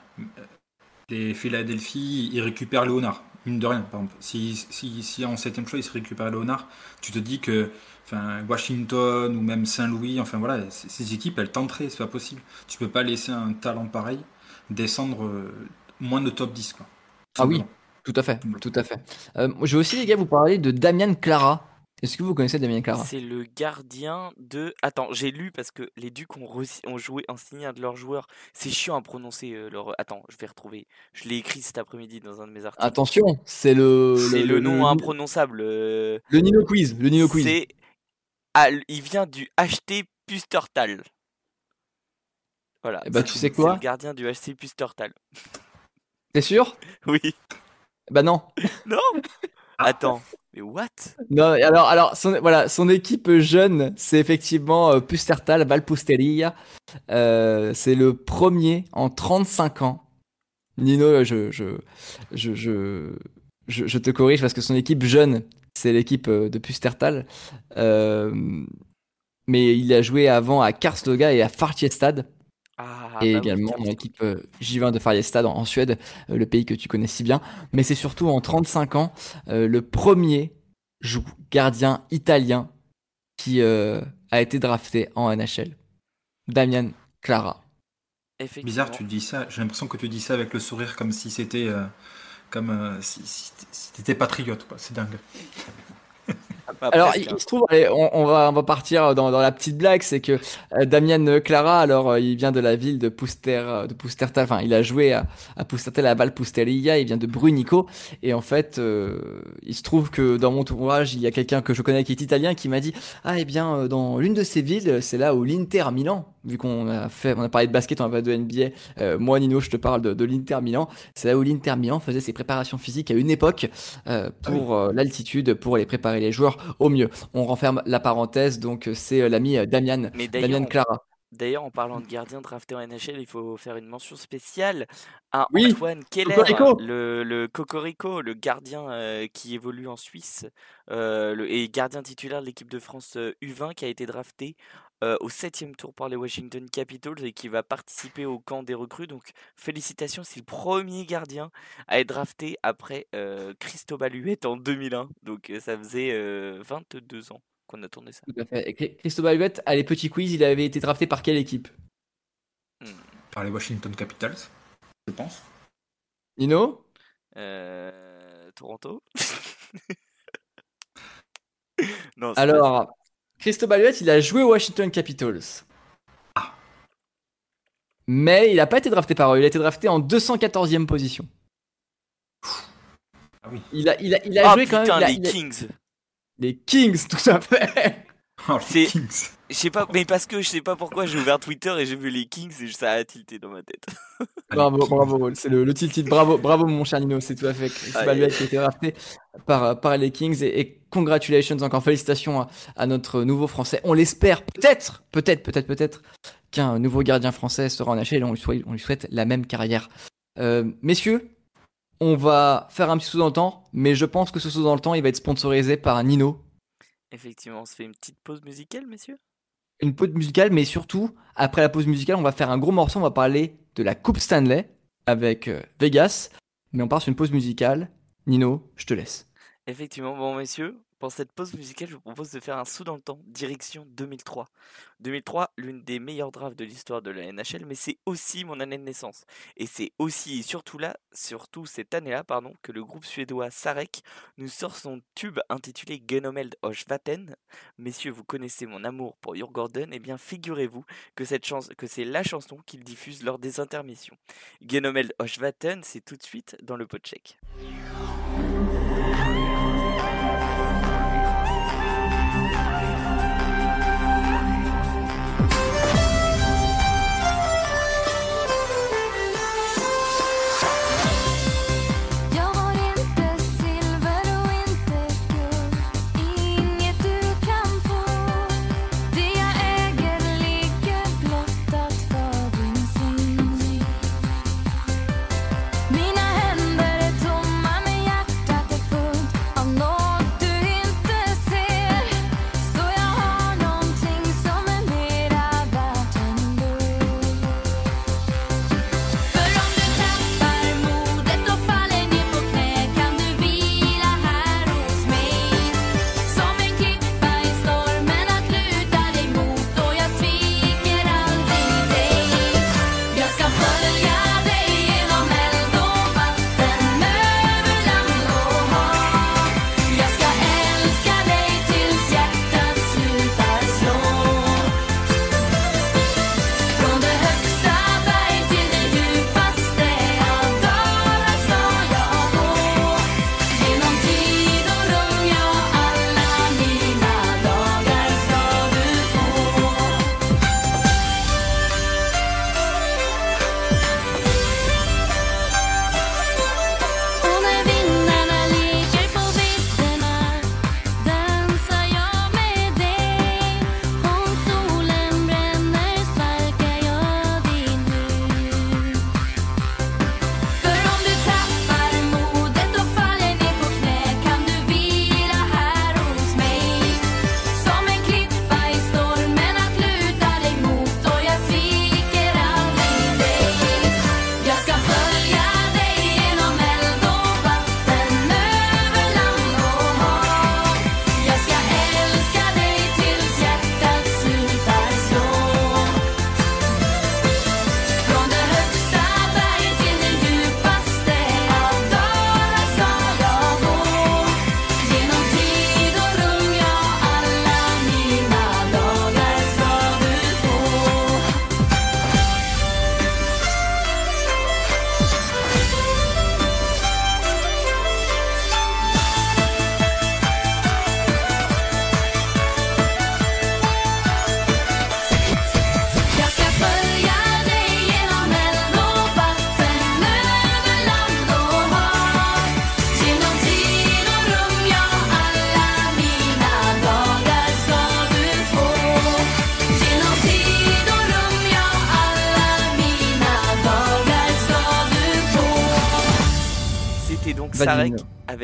les Philadelphie, ils récupèrent Léonard. Mine de rien, par exemple. Si, si, si en septième choix, ils se récupèrent Léonard, tu te dis que enfin, Washington ou même Saint-Louis, enfin voilà, ces équipes, elles tenteraient, c'est pas possible. Tu peux pas laisser un talent pareil descendre euh, moins de top 10. Quoi. Ah oui. Tout à fait, tout à fait. Euh, je vais aussi, les gars, vous parler de Damian Clara. Est-ce que vous connaissez Damian Clara C'est le gardien de. Attends, j'ai lu parce que les Ducs ont, re- ont joué un signé un de leurs joueurs. C'est chiant à prononcer euh, leur. Attends, je vais retrouver. Je l'ai écrit cet après-midi dans un de mes articles. Attention, c'est le, C'est le, nom le, imprononçable. euh, le Nino Quiz. Le Nino Quiz. C'est. Ah, il vient du HT Pustertal. Voilà. Eh bah, c'est tu sais C'est quoi? le gardien du HT Pustertal. T'es sûr? [laughs] Oui. Bah non. [laughs] Non? Attends. Mais what? Non, alors, alors son, voilà, son équipe jeune, c'est effectivement euh, Pustertal, Valpusteria. Euh, c'est le premier en 35 ans. Nino, je, je, je, je, je, te corrige parce que son équipe jeune, c'est l'équipe euh, de Pustertal. Mais il a joué avant à Karlskoga et à Fartiestad. Ah, et bah oui, également Karl dans l'équipe euh, J20 de Färjestad en, en Suède, euh, le pays que tu connais si bien. Mais c'est surtout en 35 ans euh, le premier jou- gardien italien qui euh, a été drafté en NHL. Damian Clara. Bizarre, tu dis ça. J'ai l'impression que tu dis ça avec le sourire comme si c'était. euh, comme euh, si, si, si t'étais patriote. C'est dingue. Alors, presque, il, hein. il se trouve, allez, on, on va, on va partir dans, dans la petite blague, c'est que euh, Damien Clara, alors euh, il vient de la ville de Puster, euh, de Pustertal, enfin il a joué à, à Pustertal, à Val Pusteria, il vient de Brunico, et en fait, euh, il se trouve que dans mon tournage, il y a quelqu'un que je connais qui est italien qui m'a dit, ah eh bien, euh, dans l'une de ces villes, c'est là où l'Inter Milan, vu qu'on a fait, on a parlé de basket, on a parlé de NBA, euh, moi Nino, je te parle de, de l'Inter Milan, c'est là où l'Inter Milan faisait ses préparations physiques à une époque euh, pour euh, l'altitude, pour les préparer les joueurs au mieux. On renferme la parenthèse, donc euh, c'est euh, l'ami euh, Damian, Mais Damian Clara. D'ailleurs, en parlant de gardien drafté en NHL, il faut faire une mention spéciale à Oui, Antoine Keller, Cocorico. le, le Cocorico, le gardien euh, qui évolue en Suisse euh, le- et gardien titulaire de l'équipe de France euh, U20 qui a été drafté euh, au septième tour par les Washington Capitals et qui va participer au camp des recrues. Donc, félicitations, c'est le premier gardien à être drafté après euh, Cristobal Huet en 2001. Donc, euh, ça faisait euh, 22 ans qu'on attendait ça. Tout à fait. Et Cri- Cristobal Huet, à les petits quiz, il avait été drafté par quelle équipe? Par les Washington Capitals, je pense. Nino? Euh, Toronto [laughs] Non, Alors, Cristobal Huet, il a joué aux Washington Capitals. Ah. Mais il n'a pas été drafté par eux, il a été drafté en 214e position. Ah oui. Il a, il a, il ça. a Ah joué quand putain, même. il a- les il a- Kings les Kings, [laughs] tout à fait. Oh, C'est- les Kings. Je sais pas, mais parce que je sais pas pourquoi j'ai ouvert Twitter et j'ai vu les Kings et ça a tilté dans ma tête. Ah, Bravo, bravo, c'est le, le tilt tilt. Bravo, bravo mon cher Nino, c'est tout à fait Cristobal Aïe, Huet qui a été drafté par, par les Kings et, et congratulations, encore félicitations à, à notre nouveau français. On l'espère, peut-être, peut-être, peut-être, peut-être qu'un nouveau gardien français sera en NHL et on lui souhaite, on lui souhaite la même carrière. Euh, messieurs, on va faire un petit saut dans le temps, mais je pense que ce saut dans le temps, il va être sponsorisé par Nino. Effectivement, on se fait une petite pause musicale, messieurs? Une pause musicale, mais surtout, après la pause musicale, on va faire un gros morceau, on va parler de la Coupe Stanley avec euh, Vegas, mais on part sur une pause musicale. Nino, je te laisse. Effectivement, bon messieurs, pour cette pause musicale, je vous propose de faire un saut dans le temps, direction 2003. 2003, l'une des meilleures drafts de l'histoire de la NHL, mais c'est aussi mon année de naissance. Et c'est aussi et surtout là, surtout cette année-là, pardon, que le groupe suédois Sarek nous sort son tube intitulé Genomeld Vatten. Messieurs, vous connaissez mon amour pour Jurgården, et bien figurez-vous que c'est la chanson qu'il diffuse lors des intermissions. Genomeld Vatten, c'est tout de suite dans le pot check. Jag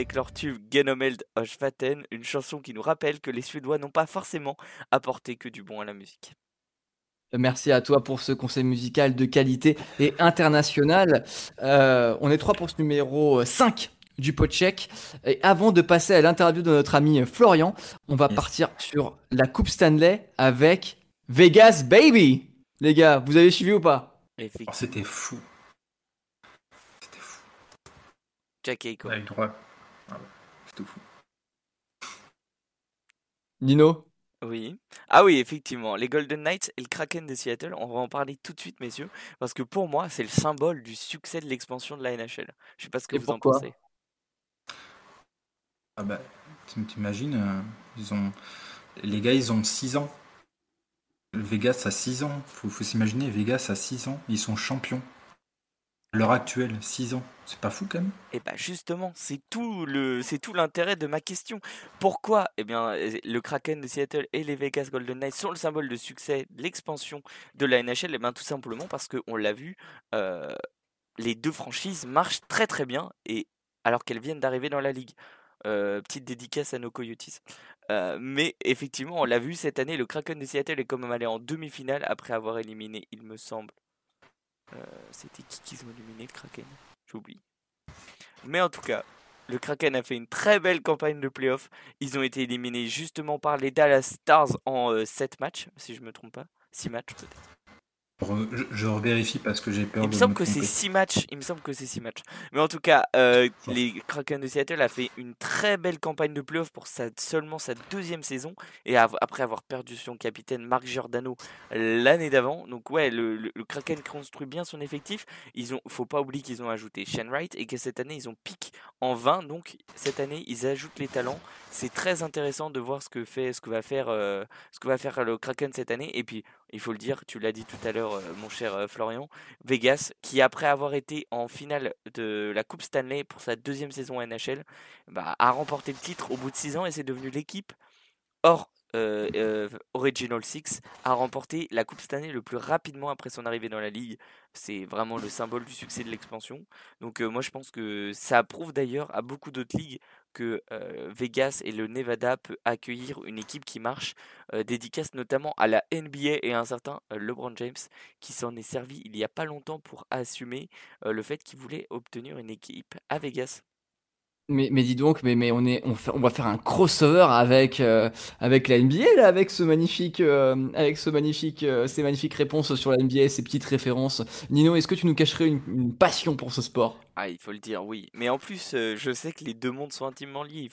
avec leur tube Genomeld Oshvaten, une chanson qui nous rappelle que les Suédois n'ont pas forcément apporté que du bon à la musique. Merci à toi pour ce conseil musical de qualité et international. Euh, on est trois pour ce numéro 5 du podcheck. Et avant de passer à l'interview de notre ami Florian, on va Yes. partir sur la Coupe Stanley avec Vegas Baby. Les gars, vous avez suivi ou pas? Effectivement, Alors, c'était fou. C'était fou. Jack Eichel. On a eu droit. Ah ouais, c'est tout fou. Nino Oui. Ah oui, effectivement, les Golden Knights et le Kraken de Seattle, on va en parler tout de suite, messieurs, parce que pour moi, c'est le symbole du succès de l'expansion de la NHL. Je sais pas ce que Et vous en pourquoi pensez. Ah bah, tu- t'imagines, euh, ils ont... les gars, ils ont 6 ans. Le Vegas a 6 ans. Faut, faut s'imaginer, Vegas a 6 ans. Ils sont champions. L'heure actuelle, 6 ans. C'est pas fou quand même? Et bah justement, c'est tout l'intérêt de ma question. Pourquoi Eh bien, le Kraken de Seattle et les Vegas Golden Knights sont le symbole de succès de l'expansion de la NHL. Eh bien, tout simplement parce que on l'a vu, euh, les deux franchises marchent très très bien et alors qu'elles viennent d'arriver dans la ligue. Euh, petite dédicace à nos Coyotes. Euh, mais effectivement, on l'a vu cette année, le Kraken de Seattle est quand même allé en demi-finale après avoir éliminé, il me semble. Euh, C'était qui qu'ils ont éliminé le Kraken? J'oublie. Mais en tout cas, le Kraken a fait une très belle campagne de playoff. Ils ont été éliminés justement par les Dallas Stars en 7 matchs, si je me trompe pas. 6 matchs peut-être. Je, je revérifie parce que j'ai peur Il me de semble me que c'est tromper. 6 matchs. Il me semble que c'est 6 matchs. Mais en tout cas, euh, les Kraken de Seattle a fait une très belle campagne de playoff pour sa, seulement sa deuxième saison et av- après avoir perdu son capitaine Marc Giordano l'année d'avant. Donc ouais, le, le- le Kraken construit bien son effectif. Ils ont, faut pas oublier qu'ils ont ajouté Shane Wright et que cette année ils ont pic en 20. Donc cette année ils ajoutent les talents. C'est très intéressant de voir ce que fait, ce que va faire, euh, ce que va faire le Kraken cette année. Et puis il faut le dire, tu l'as dit tout à l'heure, euh, mon cher euh, Florian, Vegas, qui après avoir été en finale de la Coupe Stanley pour sa deuxième saison en NHL, bah, a remporté le titre au bout de 6 ans et c'est devenu l'équipe hors euh, Original Six à remporter la Coupe Stanley le plus rapidement après son arrivée dans la ligue. C'est vraiment le symbole du succès de l'expansion. Donc moi je pense que ça prouve d'ailleurs à beaucoup d'autres ligues que Vegas et le Nevada peut accueillir une équipe qui marche, euh, dédicace notamment à la NBA et à un certain LeBron James qui s'en est servi il y a pas longtemps pour assumer le fait qu'il voulait obtenir une équipe à Vegas. mais, mais dis donc, mais, mais on, est, on, va faire un crossover avec, avec la NBA, là, avec ce magnifique, avec ce magnifique, ces magnifiques réponses sur la NBA, ces petites références. Nino, est-ce que tu nous cacherais une passion pour ce sport? Ah, il faut le dire, oui. Mais en plus, euh, je sais que les deux mondes sont intimement liés.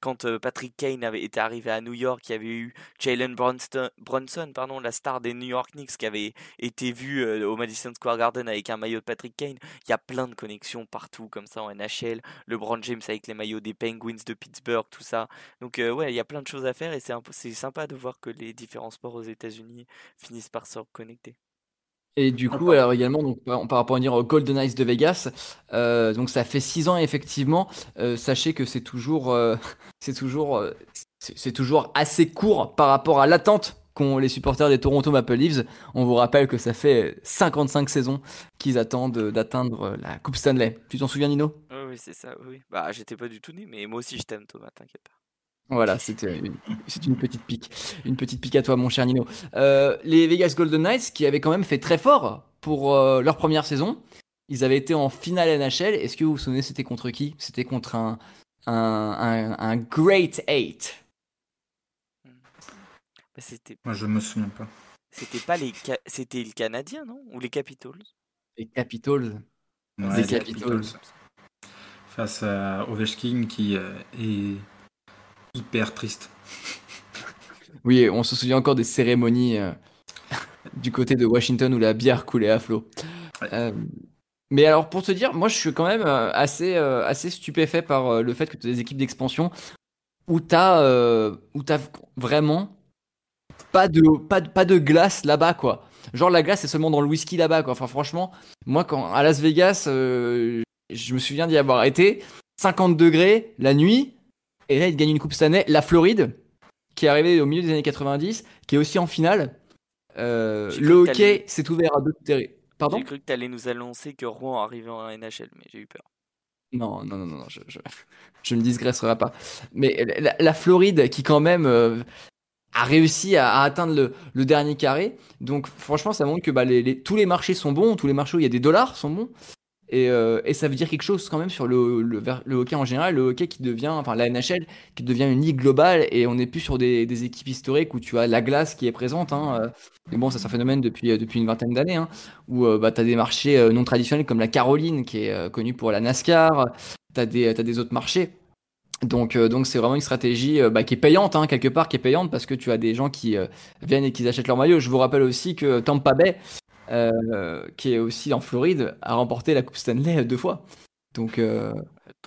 Quand euh, Patrick Kane avait été arrivé à New York, il y avait eu Jalen Brunson, Brunson, pardon, la star des New York Knicks, qui avait été vu euh, au Madison Square Garden avec un maillot de Patrick Kane. Il y a plein de connexions partout, comme ça, en NHL. LeBron James avec les maillots des Penguins de Pittsburgh, tout ça. Donc, ouais, il y a plein de choses à faire et c'est c'est sympa de voir que les différents sports aux États-Unis finissent par se reconnecter. Et du coup, alors également, donc, par, par rapport à dire au Golden Knights de Vegas, euh, donc ça fait six ans effectivement. Euh, sachez que c'est toujours, euh, [laughs] c'est toujours, euh, c'est toujours assez court par rapport à l'attente qu'ont les supporters des Toronto Maple Leafs. On vous rappelle que ça fait 55 saisons qu'ils attendent euh, d'atteindre la Coupe Stanley. Tu t'en souviens, Nino? Oui, oui, c'est ça, oui. Bah, j'étais pas du tout né, mais moi aussi je t'aime, Thomas, t'inquiète pas. Voilà, c'était une, c'est une petite pique. Une petite pique à toi, mon cher Nino. Euh, les Vegas Golden Knights, qui avaient quand même fait très fort pour euh, leur première saison, ils avaient été en finale NHL. Est-ce que vous vous souvenez, c'était contre qui? C'était contre un, un, un, un Great Eight. Bah, c'était, Moi, je me souviens pas. c'était pas les, Ca- c'était le Canadien, non? Ou les Capitals? Les Capitals. Ouais, Les Capitals. Face à Ovechkin qui euh, est hyper triste. [laughs] Oui, on se souvient encore des cérémonies euh, [laughs] du côté de Washington où la bière coulait à flot. Ouais. Euh, mais alors, pour te dire, moi, je suis quand même euh, assez, euh, assez stupéfait par le fait que tu as des équipes d'expansion où tu as, vraiment pas de, pas, de- pas de glace là-bas, quoi. Genre, la glace, c'est seulement dans le whisky là-bas, quoi. Enfin, franchement, moi, quand à Las Vegas, je me souviens d'y avoir été, 50 degrés la nuit, et là, ils gagnent une Coupe Stanley. La Floride, qui est arrivée au milieu des années 90, qui est aussi en finale. Euh, le hockey s'est ouvert à d'autres terrains. Pardon J'ai cru que tu allais nous annoncer que Rouen arrivait en NHL, mais j'ai eu peur. Non, non, non, non, je, je, [laughs] je ne digresserai pas. Mais la, la Floride qui quand même euh, a réussi à, à atteindre le, le dernier carré. Donc franchement, ça montre que bah, les, les- tous les marchés sont bons, tous les marchés où il y a des dollars sont bons. Et, euh, et ça veut dire quelque chose quand même sur le, hockey en général, le hockey qui devient, enfin la NHL, qui devient une ligue globale et on n'est plus sur des, équipes historiques où tu as la glace qui est présente. Hein, euh. mais bon, ça c'est un phénomène depuis, euh, une vingtaine d'années, hein, où bah, tu as des marchés non traditionnels comme la Caroline qui est connue pour la NASCAR, tu as des, autres marchés. Donc, c'est vraiment une stratégie bah, qui est payante, hein, quelque part, qui est payante parce que tu as des gens qui viennent et qui achètent leur maillot. Je vous rappelle aussi que Tampa Bay, euh, qui est aussi en Floride, a remporté la Coupe Stanley deux fois. Donc, euh,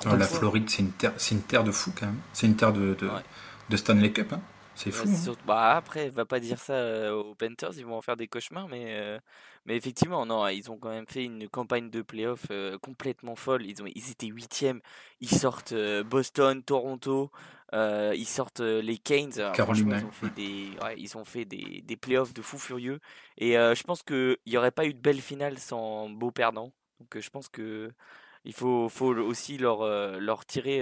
Ah, la fois. Floride, c'est une terre, c'est une terre de fou quand même. C'est une terre de, de, Ouais. de Stanley Cup. hein. C'est Ouais, fou. c'est hein. surtout- bah, après, va pas dire ça euh, aux Panthers, ils vont en faire des cauchemars, mais, euh, mais effectivement, non, ils ont quand même fait une campagne de playoff euh, complètement folle. Ils, ont, ils étaient huitièmes, ils sortent euh, Boston, Toronto, euh, ils sortent euh, les Canes. Alors, ils ont fait des, ouais, ils ont fait des, des playoffs de fou furieux. Et euh, je pense qu'il n'y aurait pas eu de belle finale sans beau perdant. Donc je pense que il faut, faut aussi leur, leur tirer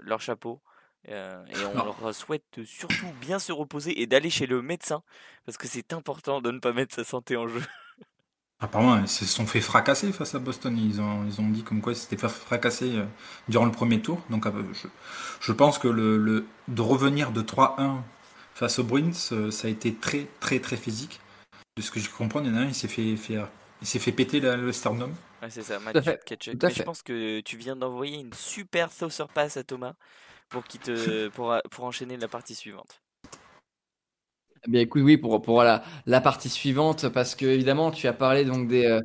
leur chapeau. Euh, et on Non. leur souhaite surtout bien se reposer et d'aller chez le médecin parce que c'est important de ne pas mettre sa santé en jeu. [laughs] Apparemment, ils se sont fait fracasser face à Boston. Ils ont, ils ont dit comme quoi ils s'étaient fait fracasser euh, durant le premier tour. Donc euh, je, je pense que le, le- de revenir de 3-1 face aux Bruins, euh, ça a été très très très physique. De ce que je comprends, il y en a un, il s'est fait, faire- il s'est fait péter la- le sternum. Ouais, c'est ça, je pense que tu viens d'envoyer une super saucer passe à Thomas pour, qu'il te, [laughs] pour, pour enchaîner la partie suivante. Eh bien écoute, oui, pour, pour la, la partie suivante, parce que évidemment, tu as parlé donc des, euh,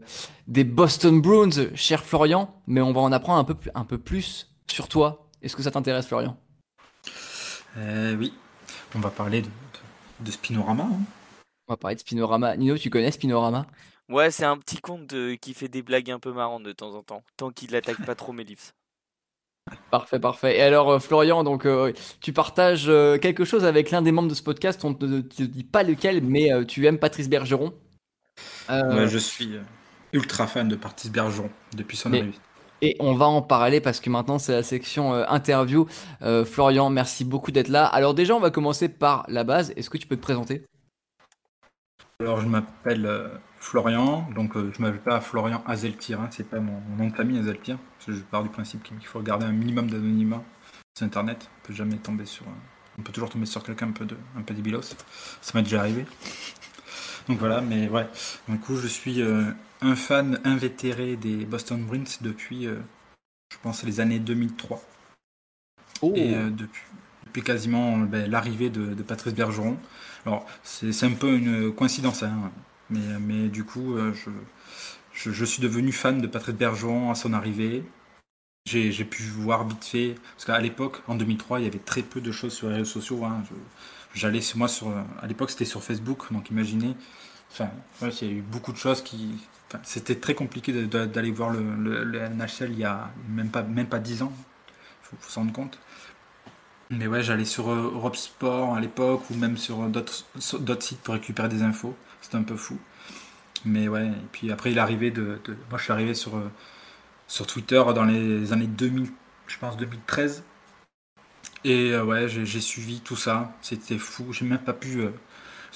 des Boston Bruins, cher Florian, mais on va en apprendre un peu, plus- un peu plus sur toi. Est-ce que ça t'intéresse, Florian? Euh, oui, on va parler de, de, de Spinorama. hein. On va parler de Spinorama. Nino, tu connais Spinorama? Ouais, c'est un petit compte de- qui fait des blagues un peu marrantes de temps en temps, tant qu'il attaque pas trop mes livres. Parfait, parfait. Et alors, euh, Florian, donc euh, tu partages euh, quelque chose avec l'un des membres de ce podcast. On ne te, te dit pas lequel, mais euh, tu aimes Patrice Bergeron. Ouais, je suis ultra fan de Partis Bergeron depuis son arrivée. Et on va en parler parce que maintenant c'est la section interview. Florian, merci beaucoup d'être là. Alors déjà, on va commencer par la base. Est-ce que tu peux te présenter? Alors, je m'appelle Florian, donc je m'appelle pas Florian Azeltir, hein, c'est pas mon, mon nom de famille Azeltir, je pars du principe qu'il faut garder un minimum d'anonymat sur Internet. On peut jamais tomber sur, on peut toujours tomber sur quelqu'un un peu de, un peu débilos. Ça m'est déjà arrivé. Donc voilà, mais ouais. Du coup, je suis euh, un fan invétéré des Boston Bruins depuis, euh, je pense, les années 2003. Oh, Et euh, depuis, depuis quasiment ben, l'arrivée de, de Patrice Bergeron. Alors, c'est un peu une coïncidence, hein, mais, mais du coup, je, je, je suis devenu fan de Patrice Bergeron à son arrivée. J'ai pu voir vite fait, parce qu'à l'époque, en 2003, il y avait très peu de choses sur les réseaux sociaux. hein. J'allais moi à l'époque, c'était sur Facebook, donc imaginez. Enfin, ouais, il y a eu beaucoup de choses qui. c'était très compliqué d'aller voir le, NHL il y a même pas, même pas 10 ans. Il faut, s'en rendre compte. Mais ouais, j'allais sur euh, Europe Sport à l'époque ou même sur euh, d'autres sur d'autres sites pour récupérer des infos. C'était un peu fou. Mais ouais, et puis après il arrivé de, de- Moi je suis arrivé sur, euh, sur Twitter dans les années 2000, je pense 2013. Et euh, ouais, j'ai suivi tout ça. C'était fou. J'ai même pas pu. euh,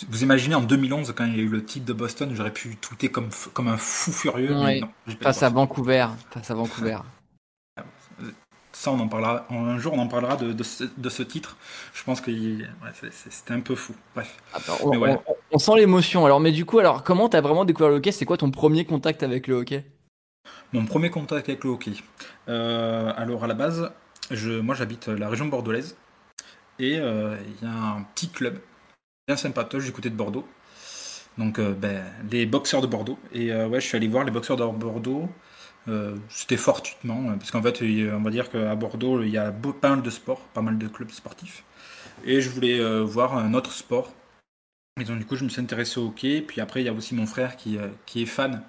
Vous imaginez en 2011, quand il y a eu le titre de Boston, j'aurais pu tweeter comme, comme un fou furieux. Ouais. Mais non, face à. Vancouver. Face à Vancouver. [laughs] Ça, on en parlera. Un jour, on en parlera de, de ce, de ce titre. Je pense que ouais, c'était un peu fou. Bref. Attends, on, Mais ouais. on- on sent l'émotion. Alors, mais du coup, alors comment t'as vraiment découvert le hockey? C'est quoi ton premier contact avec le hockey? Mon premier contact avec le hockey. Euh, alors à la base, moi j'habite la région bordelaise et euh, il y a un petit club bien sympatoche du côté de Bordeaux. Donc euh, ben, les boxeurs de Bordeaux. Et ouais, je suis allé voir les boxeurs de Bordeaux. C'était fortuitement, euh, parce qu'en fait, on va dire qu'à Bordeaux, il y a pas mal de sports, pas mal de clubs sportifs. Et je voulais voir un autre sport. Et donc du coup, je me suis intéressé au hockey. Puis après, il y a aussi mon frère qui est fan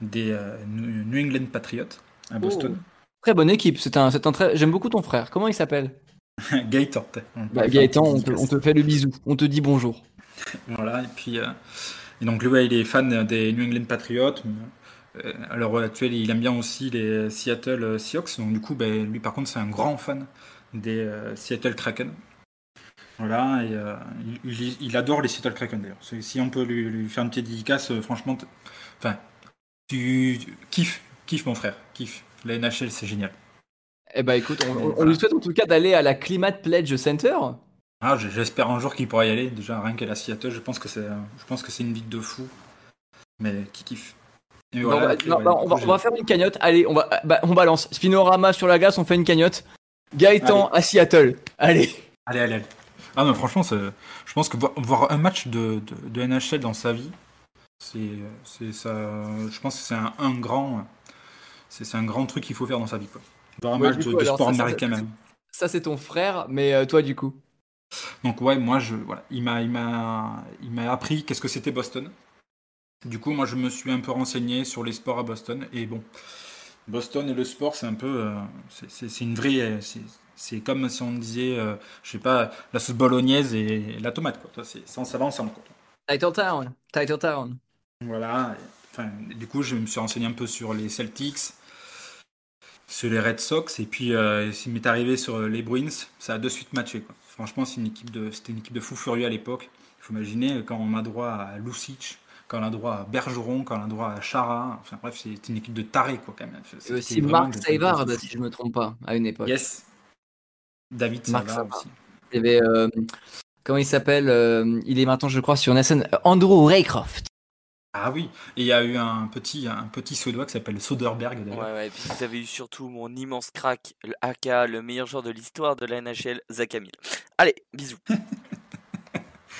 des euh, New England Patriots à Boston. Très bonne équipe. C'est un, c'est un très. J'aime beaucoup ton frère. Comment il s'appelle? [laughs] Gaëtan. on Bah, Gaëtan, on te, dédicace. on te fait le bisou. On te dit bonjour. [laughs] Voilà, et puis. euh, et donc lui, ouais, il est fan des New England Patriots. Euh, à l'heure actuelle, il aime bien aussi les Seattle euh, Seahawks. Donc, du coup, ben, lui, par contre, c'est un grand fan des euh, Seattle Kraken. Voilà, et euh, il, adore les Seattle Kraken d'ailleurs. Si on peut lui, lui faire une petite dédicace, franchement, enfin, tu, kiffes, kiffes mon frère, kiffe. La NHL, c'est génial. Eh bah écoute, on, on- on Voilà. lui souhaite en tout cas d'aller à la Climate Pledge Center. Ah, j'espère un jour qu'il pourra y aller. Déjà, rien qu'à la Seattle, je pense que c'est, je pense que c'est une ville de fou, mais qui kiffe. Et Non, voilà, bah, puis, non, ouais, bah, on, va, j'ai- on va faire une cagnotte. Allez, on, va, bah, on balance. Spinorama sur la glace, on fait une cagnotte. Gaëtan à Seattle. Allez. Allez, allez, allez. Ah non, franchement, je pense que voir, voir un match de, de, de NHL dans sa vie, c'est, ça. Je pense que c'est un, un grand, c'est, un grand truc qu'il faut faire dans sa vie, quoi. Voir un Ouais, match du de, sport américain même. Ça, c'est ton frère, mais euh, toi, du coup? Donc ouais, moi je voilà, il m'a il m'a il m'a appris qu'est-ce que c'était Boston. Du coup, moi je me suis un peu renseigné sur les sports à Boston et bon, Boston et le sport, c'est un peu euh, c'est- une vraie c'est c'est comme si on disait euh, je sais pas la sauce bolognaise et la tomate quoi. Ça, c'est ça, ça va ensemble quoi. Titletown. Titletown. Voilà, enfin du coup, je me suis renseigné un peu sur les Celtics sur les Red Sox et puis euh, il m'est arrivé sur les Bruins, ça a de suite matché quoi. Franchement, c'est une équipe de c'était une équipe de fous furieux à l'époque. Il faut imaginer quand on a droit à Lucic, quand on a droit à Bergeron, quand on a droit à Chara, enfin bref, c'est une équipe de tarés quoi quand même. C'était aussi Marc Savard, si je me trompe pas, à une époque. Yes. David Marc Savard Savard. aussi. Il y avait, euh, comment il s'appelle euh, Il est maintenant, je crois, sur Nassen. Andrew Raycroft. Ah oui, et il y a eu un petit un petit suédois qui s'appelle Soderberg. Ouais, ouais, et puis vous avez eu surtout mon immense crack, le AK, le meilleur joueur de l'histoire de la NHL, Zach Hamil. Allez, bisous. [laughs]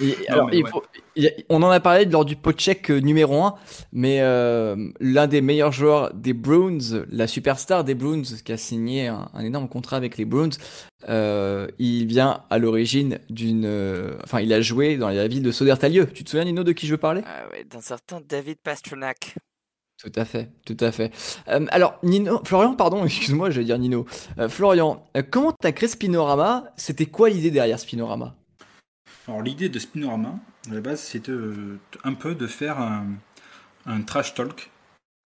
Et, Non, alors, mais il ouais. faut- il y a- on en a parlé lors du pot check euh, numéro 1, mais euh, l'un des meilleurs joueurs des Bruins, la superstar des Bruins, qui a signé un, un énorme contrat avec les Bruins, euh, il vient à l'origine d'une. euh, enfin, il a joué dans la ville de Sodertalieu. Tu te souviens, Nino, de qui je veux parler? Ah ouais, d'un certain David Pasternak. Tout à fait, tout à fait. Euh, alors, Nino, Florian, pardon, [laughs] excuse-moi, je vais dire Nino. Euh, Florian, euh, comment t'as créé Spinorama? C'était quoi l'idée derrière Spinorama? Alors l'idée de Spinorama, à la base, c'était un peu de faire un, trash talk,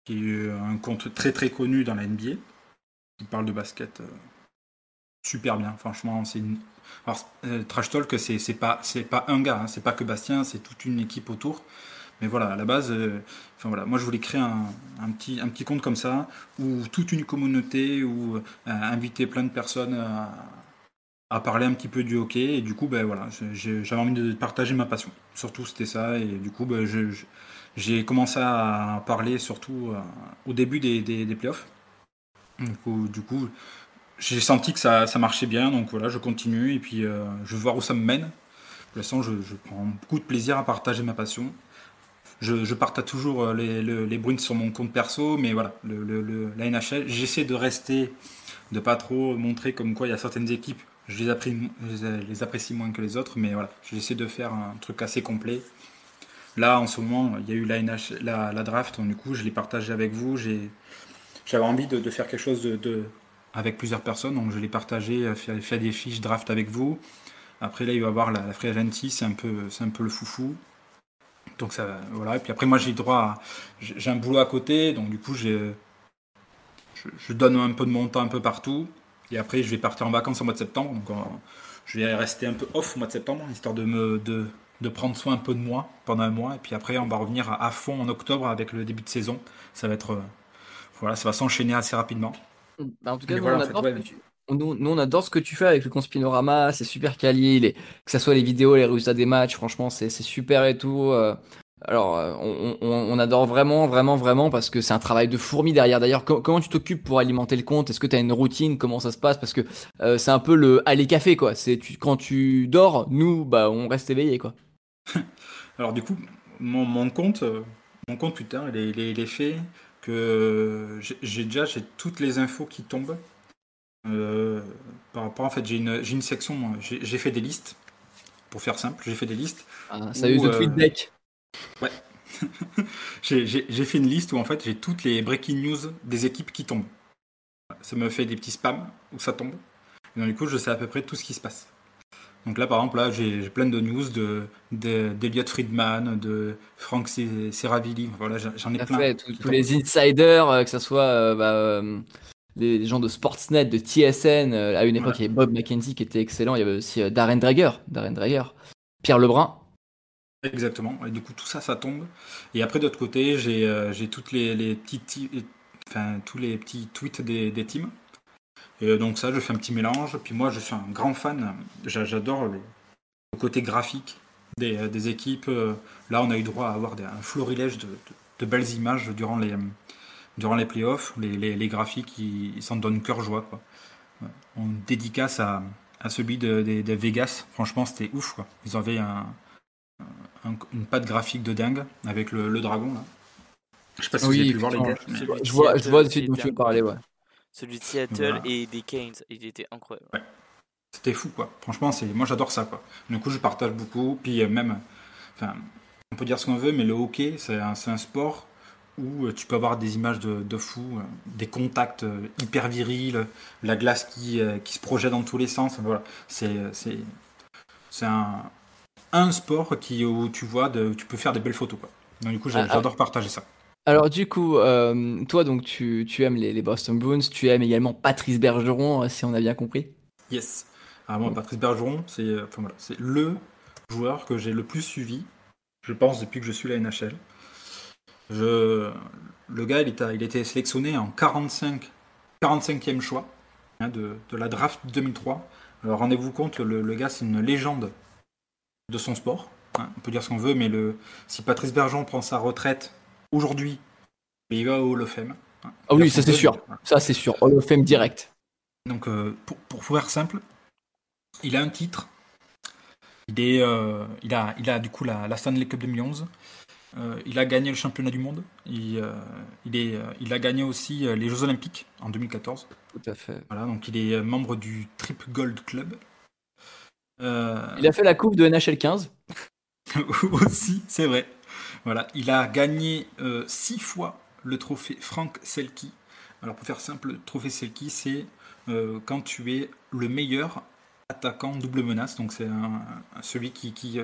qui est euh, un compte très très connu dans la NBA, qui parle de basket euh, super bien. Franchement, c'est une... Alors, euh, trash talk, c'est pas un gars, hein, c'est pas que Bastien, c'est toute une équipe autour. Mais voilà, à la base, voilà, moi je voulais créer un, petit un compte comme ça, où toute une communauté, où inviter plein de personnes à, à parler un petit peu du hockey et du coup ben voilà j'avais envie de partager ma passion. Surtout c'était ça et du coup ben, j'ai commencé à parler surtout euh, au début des, des, des playoffs. Du coup, j'ai senti que ça, ça marchait bien donc voilà je continue et puis euh, je vais voir où ça me mène. Pour l'instant je, je prends beaucoup de plaisir à partager ma passion. Je, je partage toujours euh, les, le- les sur mon compte perso mais voilà le- le- la NHL j'essaie de rester de pas trop montrer comme quoi il y a certaines équipes je les, apprécie, je les- apprécie moins que les autres, mais voilà, j'essaie de faire un truc assez complet. Là, en ce moment, il y a eu la, draft, donc du coup, je l'ai partagé avec vous. J'avais envie de, faire quelque chose avec plusieurs personnes, donc je l'ai partagé, euh, fait, fait des fiches draft avec vous. Après, là, il va y avoir la, free agency, c'est un, peu, un peu le foufou. Donc ça, voilà. Et puis après, moi, j'ai droit j'ai un boulot à côté, donc du coup, je donne un peu de mon temps un peu partout. Et après, je vais partir en vacances au mois de septembre. Donc, euh, je vais rester un peu off au mois de septembre, histoire de me de, de prendre soin un peu de moi pendant un mois. Et puis après, on va revenir à, à fond en octobre avec le début de saison. Ça va être, euh, voilà, ça va s'enchaîner assez rapidement. Bah, en tout cas, nous, voilà, on en fait, adore ouais. ce que tu... nous, nous, on adore ce que tu fais avec le Conspinorama, c'est super quali, les... que ça soit les vidéos, les résultats des matchs, franchement, c'est c'est super et tout. Euh. Alors, euh, on, on- on adore vraiment, vraiment, vraiment parce que c'est un travail de fourmi derrière. D'ailleurs, co- comment tu t'occupes pour alimenter le compte Est-ce que tu as une routine? Comment ça se passe? Parce que euh, c'est un peu le aller café, quoi. C'est tu... quand tu dors, nous, bah, on reste éveillé, quoi. [laughs] Alors du coup, mon, mon compte, euh, mon compte Twitter, il est, il est- il est fait que j'ai déjà j'ai toutes les infos qui tombent. Euh, par rapport, en fait, j'ai une, section, j'ai fait des listes. Pour faire simple, j'ai fait des listes. Ah, ça use de euh, tweet deck. [laughs] J'ai j'ai- fait une liste où en fait j'ai toutes les breaking news des équipes qui tombent. Ça me fait des petits spams où ça tombe. Et donc, du coup, je sais à peu près tout ce qui se passe. Donc là, par exemple, là, j'ai plein de news de de- d'Eliott Friedman, de Frank Se- Seravilli. Voilà, j'en ai plein. fait, tous- tous les insiders, euh, que ce soit euh, bah, euh, les gens de Sportsnet, de TSN. à une époque, Voilà. il y avait Bob McKenzie qui était excellent. Il y avait aussi Darren Drager, Darren Drager, Pierre Lebrun. Exactement. Et du coup, tout ça, ça tombe. Et après, d'autre côté, j'ai euh, j'ai toutes les, les petits, ti- enfin, tous les petits tweets des, des teams. Et euh, donc ça, je fais un petit mélange. Puis moi, je suis un grand fan. J'a- J'adore le côté graphique des, euh, des équipes. Là, on a eu droit à avoir des- un florilège de, de- de belles images durant les, durant les playoffs. Les, les, graphiques, ils s'en donnent cœur joie. Quoi. On dédicace à, à celui de, des Vegas. Franchement, c'était ouf. Quoi. Ils avaient un, un- une patte graphique de dingue avec le, le dragon. Là. Je sais pas si vous Oui, avez pu voir les gars. mais- Celui Je vois, je vois suite dont tu veux parler, ouais. Celui de Seattle Voilà. et des Canes, il était incroyable. C'était fou, quoi. Franchement, c'est moi j'adore ça, quoi. Du coup, je partage beaucoup. Puis euh, même, enfin, on peut dire ce qu'on veut, mais le hockey, c'est un, c'est un sport où euh, tu peux avoir des images de, de fou, euh, des contacts hyper virils, la glace qui, qui se projette dans tous les sens. Voilà, c'est c'est c'est un, un sport qui où tu vois, de, tu peux faire des belles photos, quoi. Donc du coup, Ah, ah. j'adore partager ça. Alors du coup, euh, toi donc tu, tu aimes les, les Boston Bruins, tu aimes également Patrice Bergeron, euh, si on a bien compris. Yes. Ah, moi, Patrice Bergeron, c'est euh, enfin, voilà, c'est le joueur que j'ai le plus suivi, je pense, depuis que je suis la NHL. Je, le gars, il était, il était sélectionné en 45, 45e choix hein, de, de la draft 2003. Alors rendez-vous compte, le, le gars, c'est une légende de son sport. hein. on peut dire ce qu'on veut, mais le, si Patrice Bergeron prend sa retraite aujourd'hui, il va au Hall of Fame. hein. Ah oui, ça ce c'est sûr. Ça c'est sûr. Hall of Fame direct. donc, euh, pour, pour faire simple, il a un titre. Il, est, euh, il, a, il a du coup la, la Stanley Cup 2011. Euh, il a gagné le championnat du monde. Il, euh, il, est, euh, il a gagné aussi les Jeux Olympiques en 2014. Tout à fait. Voilà, donc il est membre du Trip Gold Club. Euh, Il a fait la coupe de NHL 15. [laughs] aussi, c'est vrai. Voilà, il a gagné euh, six fois le trophée Frank Selke. Alors pour faire simple, le trophée Selke, c'est euh, quand tu es le meilleur attaquant double menace. Donc c'est celui qui, qui,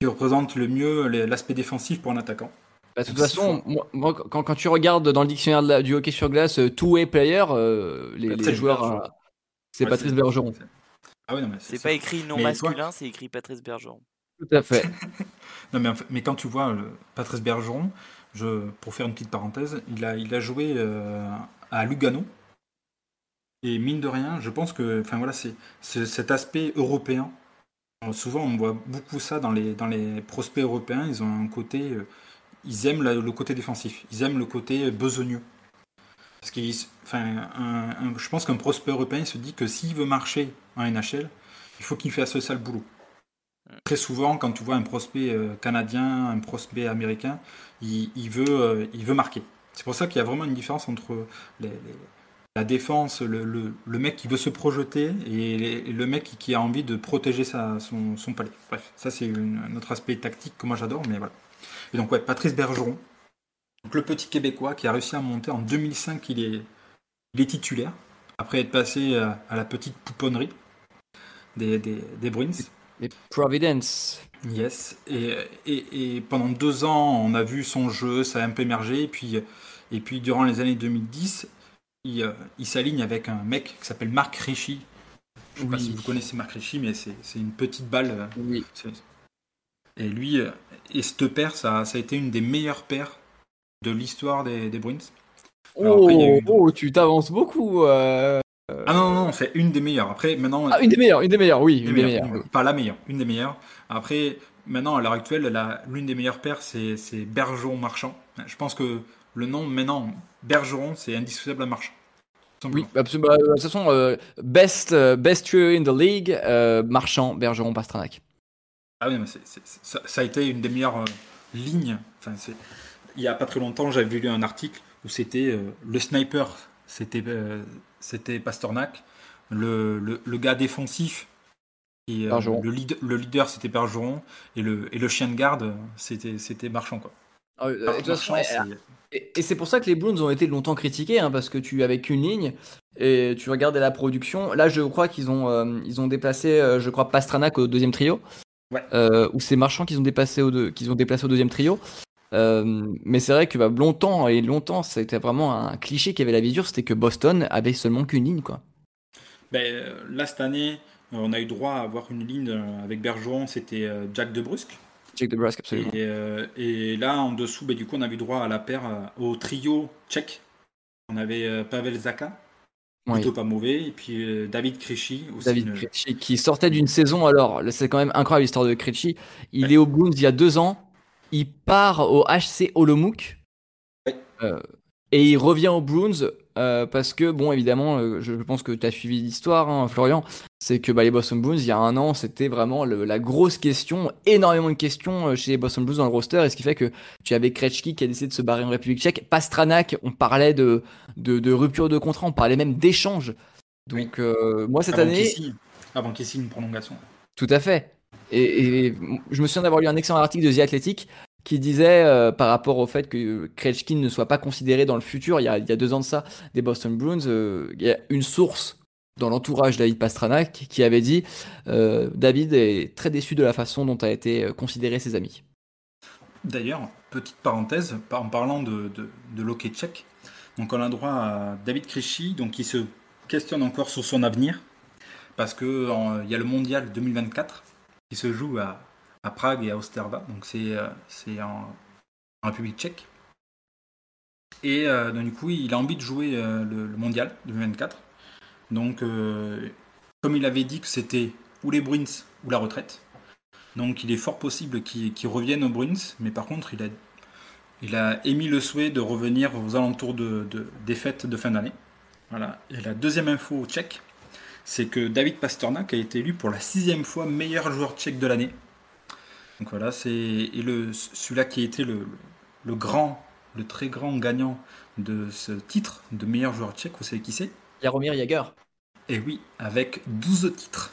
qui représente le mieux l'aspect défensif pour un attaquant. Bah, de toute façon, moi, moi, quand, quand tu regardes dans le dictionnaire la- du hockey sur glace, two-way player, euh, les, joueurs, c'est Ouais, Patrice Bergeron. C'est- Ah non, mais C'est pas écrit non Mais toi- masculin, c'est écrit Patrice Bergeron. Tout à fait. [laughs] Non, mais, en fait- mais quand tu vois euh, Patrice Bergeron, je, pour faire une petite parenthèse, il a, il a joué euh, à Lugano. Et mine de rien, je pense que enfin, voilà, c'est c'est cet aspect européen. Euh, Souvent, on voit beaucoup ça dans les, dans les prospects européens. Ils ont un côté. euh, ils aiment la- le côté défensif. Ils aiment le côté besogneux. Parce qu'ils, enfin, un- un- je pense qu'un prospect européen il se dit que s'il veut marcher en NHL, il faut qu'il fasse ça le boulot. Très souvent, quand tu vois un prospect euh, canadien, un prospect américain, il, veut, euh, il veut marquer. C'est pour ça qu'il y a vraiment une différence entre la défense, le, mec qui veut se projeter et, le mec qui, a envie de protéger son, palais. Bref, ça c'est un autre aspect tactique que moi j'adore, mais voilà. Et donc ouais, Patrice Bergeron, le petit Québécois qui a réussi à monter en 2005, il est, titulaire, après être passé à, à la petite pouponnerie des, des, des Bruins. Providence. Yes. Et, et, et pendant deux ans, on a vu son jeu, ça a un peu émergé. Et puis, et puis durant les années 2010, il, euh, il s'aligne avec un mec qui s'appelle Marc Richie. Je sais pas si vous connaissez Marc Richie, mais c'est c'est une petite balle. euh, Oui. Et lui, euh, et cette paire, ça, ça a été une des meilleures paires de l'histoire des, des Bruins. Alors Oh, eu- oh, tu t'avances beaucoup. euh. Ah non, non, non, c'est une des meilleures. Après, maintenant. Ah, une des meilleures, une des meilleures, oui, Une une des des meilleures, meilleures. une- Pas la meilleure, une des meilleures. Après, maintenant, à l'heure actuelle, l'une des meilleures paires, c'est Bergeron Marchand. Je pense que le nom, maintenant, Bergeron, c'est indissociable à Marchand. Oui, absolument. Bah, de toute façon, euh, best, euh, best trio in the league, euh, Marchand, Bergeron, Pastranac. Ah oui, mais ça, ça a été une des meilleures euh, lignes. Enfin, il y a pas très longtemps, j'avais lu un article où c'était euh, le sniper, c'était c'était Pasternak, le, le, le gars défensif, et, euh, le, lead- le leader, c'était Bergeron, et le, et le chien de garde, c'était Marchand. Quoi. Ah, euh, façon, Et, et c'est pour ça que les Bruins ont été longtemps critiqués, hein, parce que tu avais qu'une ligne. et tu regardais la production. Là, je crois qu'ils ont, euh, ils ont déplacé, je crois, Pastranac au deuxième trio. Ouais. Euh, ou c'est Marchand qu'ils ont, déplacé au deux- qu'ils ont déplacé au deuxième trio. Euh, mais c'est vrai que bah, longtemps, et longtemps, c'était vraiment un cliché qui avait la visure, c'était que Boston avait seulement qu'une ligne, quoi. Ben, euh, là, cette année, euh, on a eu droit à avoir une ligne avec Bergeron, c'était Jack de Brusque. Jack de Brusque, absolument. Et, euh, et là, en dessous, ben, du coup, on avait eu droit à la paire au trio tchèque. On avait Pavel Zaka, Oui. plutôt pas mauvais, et puis euh, David Krejci aussi. David une- Krejci, qui sortait d'une saison, alors c'est quand même incroyable l'histoire de Krejci. Il est au Blues il y a deux ans, il part au HC Olomouc Ouais. euh, et il revient au Bruins euh, parce que, bon, évidemment, euh, je pense que tu as suivi l'histoire, hein, Florian, c'est que bah, les Boston Bruins, il y a un an, c'était vraiment le- la grosse question, énormément de questions chez les Boston Bruins dans le roster, et ce qui fait que tu avais Krejci qui a décidé de se barrer en République tchèque, Pastranak, on parlait de, de, de rupture de contrat, on parlait même d'échange. Donc, moi, cette avant année. avant qu'il signe une prolongation. Tout à fait. Et, je me souviens d'avoir lu un excellent article de The Athletic qui disait euh, par rapport au fait que Krejci ne soit pas considéré dans le futur, il y a, deux ans de ça, des Boston Bruins, euh, il y a une source dans l'entourage David Pastranac qui avait dit euh, David est très déçu de la façon dont a été considéré ses amis. D'ailleurs, petite parenthèse, par- en parlant de, de, l'hockey tchèque, donc on a droit à David Krejci, donc qui se questionne encore sur son avenir, parce que en- il y a le mondial 2024 qui se joue à, à Prague et à Osterva, donc c'est euh, c'est en, en République tchèque. Et euh, donc, du coup, il a envie de jouer euh, le, mondial 2024. Donc, comme il avait dit que c'était ou les Bruins ou la retraite, donc il est fort possible qu'il revienne aux Bruins, mais par contre il a, il a émis le souhait de revenir aux alentours de, de- des fêtes de fin d'année. Voilà. Et la deuxième info tchèque, c'est que David Pasternak a été élu pour la sixième fois meilleur joueur tchèque de l'année. Donc voilà, c'est et le celui-là qui a été le, le grand, le très grand gagnant de ce titre de meilleur joueur tchèque, vous savez qui c'est? Jaromir Jagr. Et oui, avec 12 titres.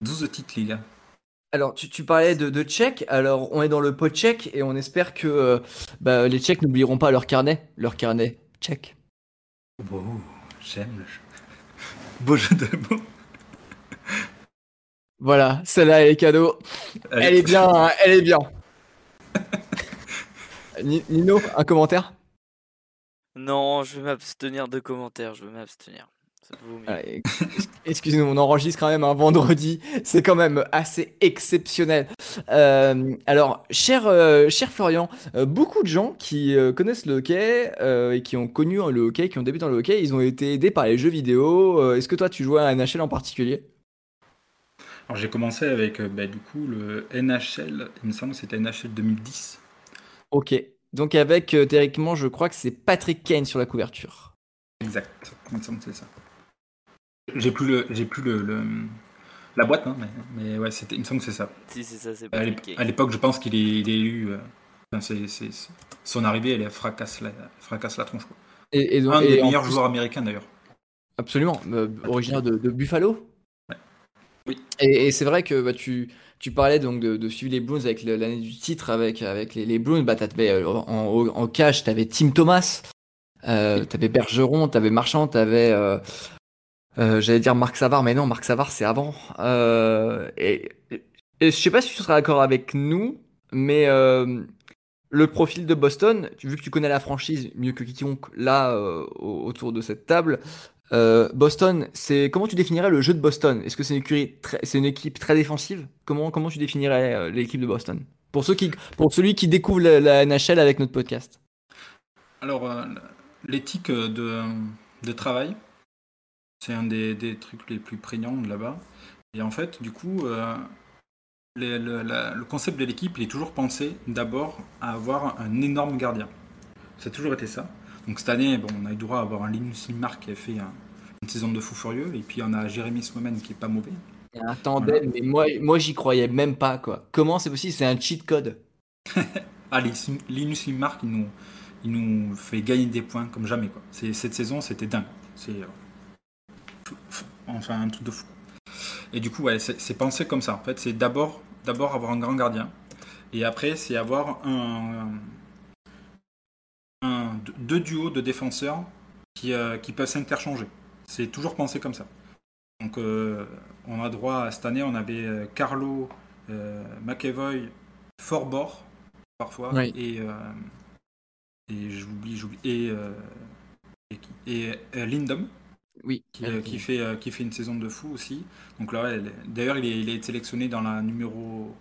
12 titres, les gars. Alors, tu, tu parlais de, de Tchèques. Alors, on est dans le pot tchèque et on espère que euh, bah, les Tchèques n'oublieront pas leur carnet. Leur carnet tchèque. Wow, j'aime le jeu. Beau jeu de mots. Voilà, celle-là, elle est cadeau. Elle est bien, hein, elle est bien. Ni- Nino, un commentaire? Non, je vais m'abstenir de commentaires, je vais m'abstenir. Allez, [laughs] Excusez-nous, on enregistre quand même un vendredi. C'est quand même assez exceptionnel. Euh, alors, cher, euh, cher Florian, euh, beaucoup de gens qui euh, connaissent le hockey euh, et qui ont connu le hockey, qui ont débuté dans le hockey, ils ont été aidés par les jeux vidéo. Euh, Est-ce que toi, tu jouais à NHL en particulier? Alors j'ai commencé avec euh, bah, du coup le NHL, il me semble que c'était NHL 2010. Ok. Donc avec, euh, théoriquement, je crois que c'est Patrick Kane sur la couverture. Exact, il me semble que c'est ça. J'ai plus le, j'ai plus le, le- la boîte, hein, mais, mais ouais, c'était, il me semble que c'est ça. Si, c'est ça, c'est À pas l'époque, je pense qu'il est, il est eu. euh, enfin, c'est- c'est- c'est- son arrivée, elle fracasse la, fracasse la tronche. Quoi. Et, et donc, Un et des meilleurs plus- joueurs américains d'ailleurs. Absolument, euh, originaire de, de Buffalo. Oui. Et, et c'est vrai que bah, tu, tu parlais donc de, de suivre les Blues avec l'année du titre avec, avec les, les Blues. Bah, t'avais, euh, en, en, en cash, tu avais Tim Thomas, euh, tu avais Bergeron, tu avais Marchand, tu avais. J'allais dire Marc Savard, mais non, Marc Savard, c'est avant. Euh, et, et je sais pas si tu seras d'accord avec nous, mais euh, le profil de Boston, vu que tu connais la franchise mieux que quiconque là euh, au- autour de cette table, euh, Boston, c'est comment tu définirais le jeu de Boston? Est-ce que c'est une équipe très défensive? Comment comment tu définirais euh, l'équipe de Boston? Pour ceux qui pour celui qui découvre la, NHL avec notre podcast. Alors, euh, l'éthique de travail, c'est un des, des trucs les plus prégnants de là-bas. Et en fait, du coup, euh, les- le, la- le concept de l'équipe, il est toujours pensé d'abord à avoir un énorme gardien. Ça a toujours été ça. Donc cette année, bon, on a eu droit à avoir un Linus Lindmark qui a fait un- une saison de fou furieux. Et puis on a Jérémy Swayman qui est pas mauvais. Il y a un tandem, mais moi moi j'y croyais même pas quoi. Comment c'est possible? C'est un cheat code. [laughs] Ah, Linus Lindmark, il nous, il nous fait gagner des points comme jamais. Quoi. Cette saison, c'était dingue. C'est euh, enfin un truc de fou. Et du coup, ouais, c'est pensé comme ça. En fait, c'est d'abord d'abord avoir un grand gardien, et après, c'est avoir un, un- deux duos de défenseurs qui, euh, qui peuvent s'interchanger. C'est toujours pensé comme ça. Donc, euh, on a droit à cette année, on avait euh, Carlo, euh, McEvoy, Forbort, parfois, Oui. et, et j'oublie, j'oublie, et, et, et, Lindom, Oui. qui, euh, qui fait, euh, qui fait une saison de fou aussi. Donc là, elle- d'ailleurs, il est, il est sélectionné dans la numéro,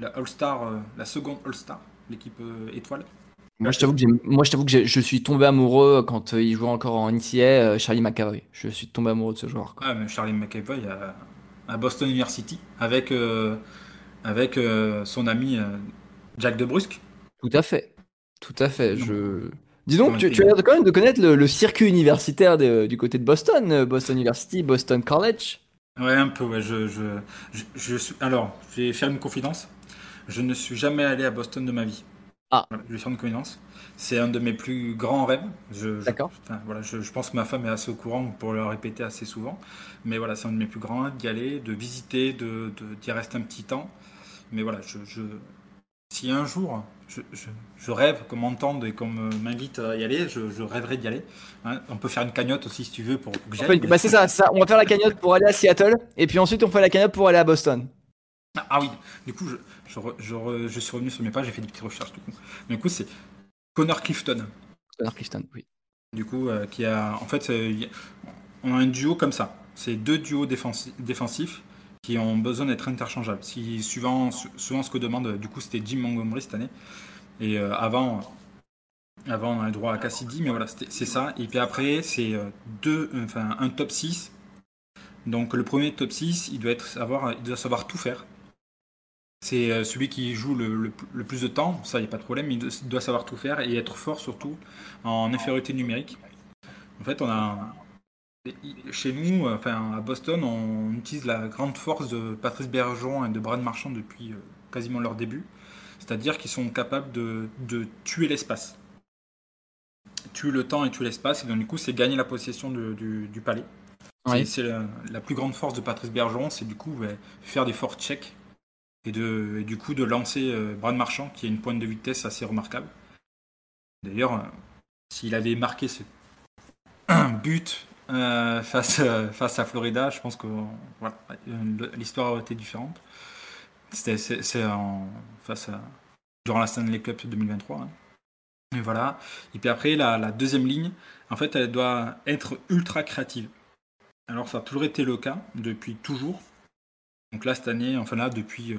la All-Star, euh, la seconde All-Star, l'équipe euh, étoile. Moi, je t'avoue que, moi, je, t'avoue que je suis tombé amoureux quand euh, il jouait encore en NCA, euh, Charlie McAvoy. Je suis tombé amoureux de ce joueur. quoi. Ah, mais Charlie McAvoy à, à Boston University avec, euh, avec euh, son ami euh, Jack DeBrusque. Tout à fait. Tout à fait. Non. Je... Dis donc, tu, as l'air quand même de connaître le, le circuit universitaire de- du côté de Boston, euh, Boston University, Boston College. Ouais, un peu, ouais. Je, je, je, je suis... Alors, je vais faire une confidence. Je ne suis jamais allé à Boston de ma vie. Ah. Voilà, je vais faire une confidence. C'est un de mes plus grands rêves. D'accord. enfin, voilà, je, pense que ma femme est assez au courant pour le répéter assez souvent. Mais voilà, c'est un de mes plus grands rêves d'y aller, de visiter, de, de- d'y rester un petit temps. Mais voilà, je... si un jour je, je, je rêve qu'on m'entende et qu'on m'invite à y aller, je, je rêverais d'y aller. Hein, on peut faire une cagnotte aussi si tu veux pour que j'aille. bah, c'est ça. On va faire la cagnotte pour aller à Seattle, et puis ensuite on fait la cagnotte pour aller à Boston. Ah oui, du coup, je, je, suis revenu sur mes pages, j'ai fait des petites recherches du coup. Du coup, c'est Connor Clifton, Connor Clifton, oui. du coup, euh, qui a. En fait, euh, on a un duo comme ça. C'est deux duos défensi- défensifs qui ont besoin d'être interchangeables. Si, suivant, su- souvent ce que demande, du coup, c'était Jim Montgomery cette année. Et euh, avant, avant, on a le droit à Cassidy, mais voilà, c'est ça. Et puis après, c'est euh, enfin, un top 6. Donc le premier top 6, il doit, être, savoir, il doit savoir tout faire. C'est euh, celui qui joue le, le- plus de temps, ça, il n'y a pas de problème, doit, il doit savoir tout faire et être fort surtout en infériorité numérique. En fait, on a. Chez nous, enfin à Boston, on utilise la grande force de Patrice Bergeron et de Brad Marchand depuis euh, quasiment leur début. C'est-à-dire qu'ils sont capables de, de tuer l'espace. Tuer le temps et tuer l'espace, et donc du coup, c'est gagner la possession de- du, du palais. C'est- Oui. C'est la, la plus grande force de Patrice Bergeron, c'est du coup ouais, faire des forts checks et, de, et du coup de lancer euh, Brad Marchand qui a une pointe de vitesse assez remarquable. D'ailleurs, euh, s'il avait marqué ce [clears throat] but euh, face, euh, face à Florida, je pense que voilà, euh, l'histoire aurait été différente. C'est, face à, durant la Stanley Cup 2023. hein. Et voilà. Et puis après, la, deuxième ligne, en fait, elle doit être ultra créative. Alors, ça a toujours été le cas, depuis toujours. Donc là, cette année, enfin là, depuis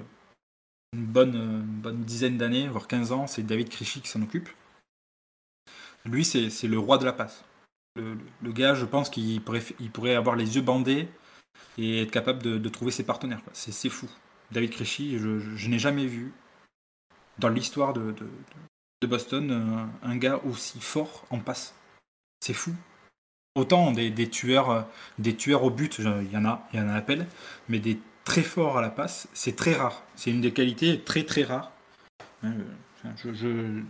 une bonne, bonne dizaine d'années, voire 15 ans, c'est David Krejci qui s'en occupe. Lui, c'est le roi de la passe. Le, gars, je pense qu'il pourrait, avoir les yeux bandés et être capable de, trouver ses partenaires. C'est fou. David Krejci, je, n'ai jamais vu dans l'histoire de, Boston un gars aussi fort en passe. C'est fou. Autant des, tueurs, au but, il y en a, il y en a à appel, mais des très forts à la passe, c'est très rare. C'est une des qualités très très rares. Euh,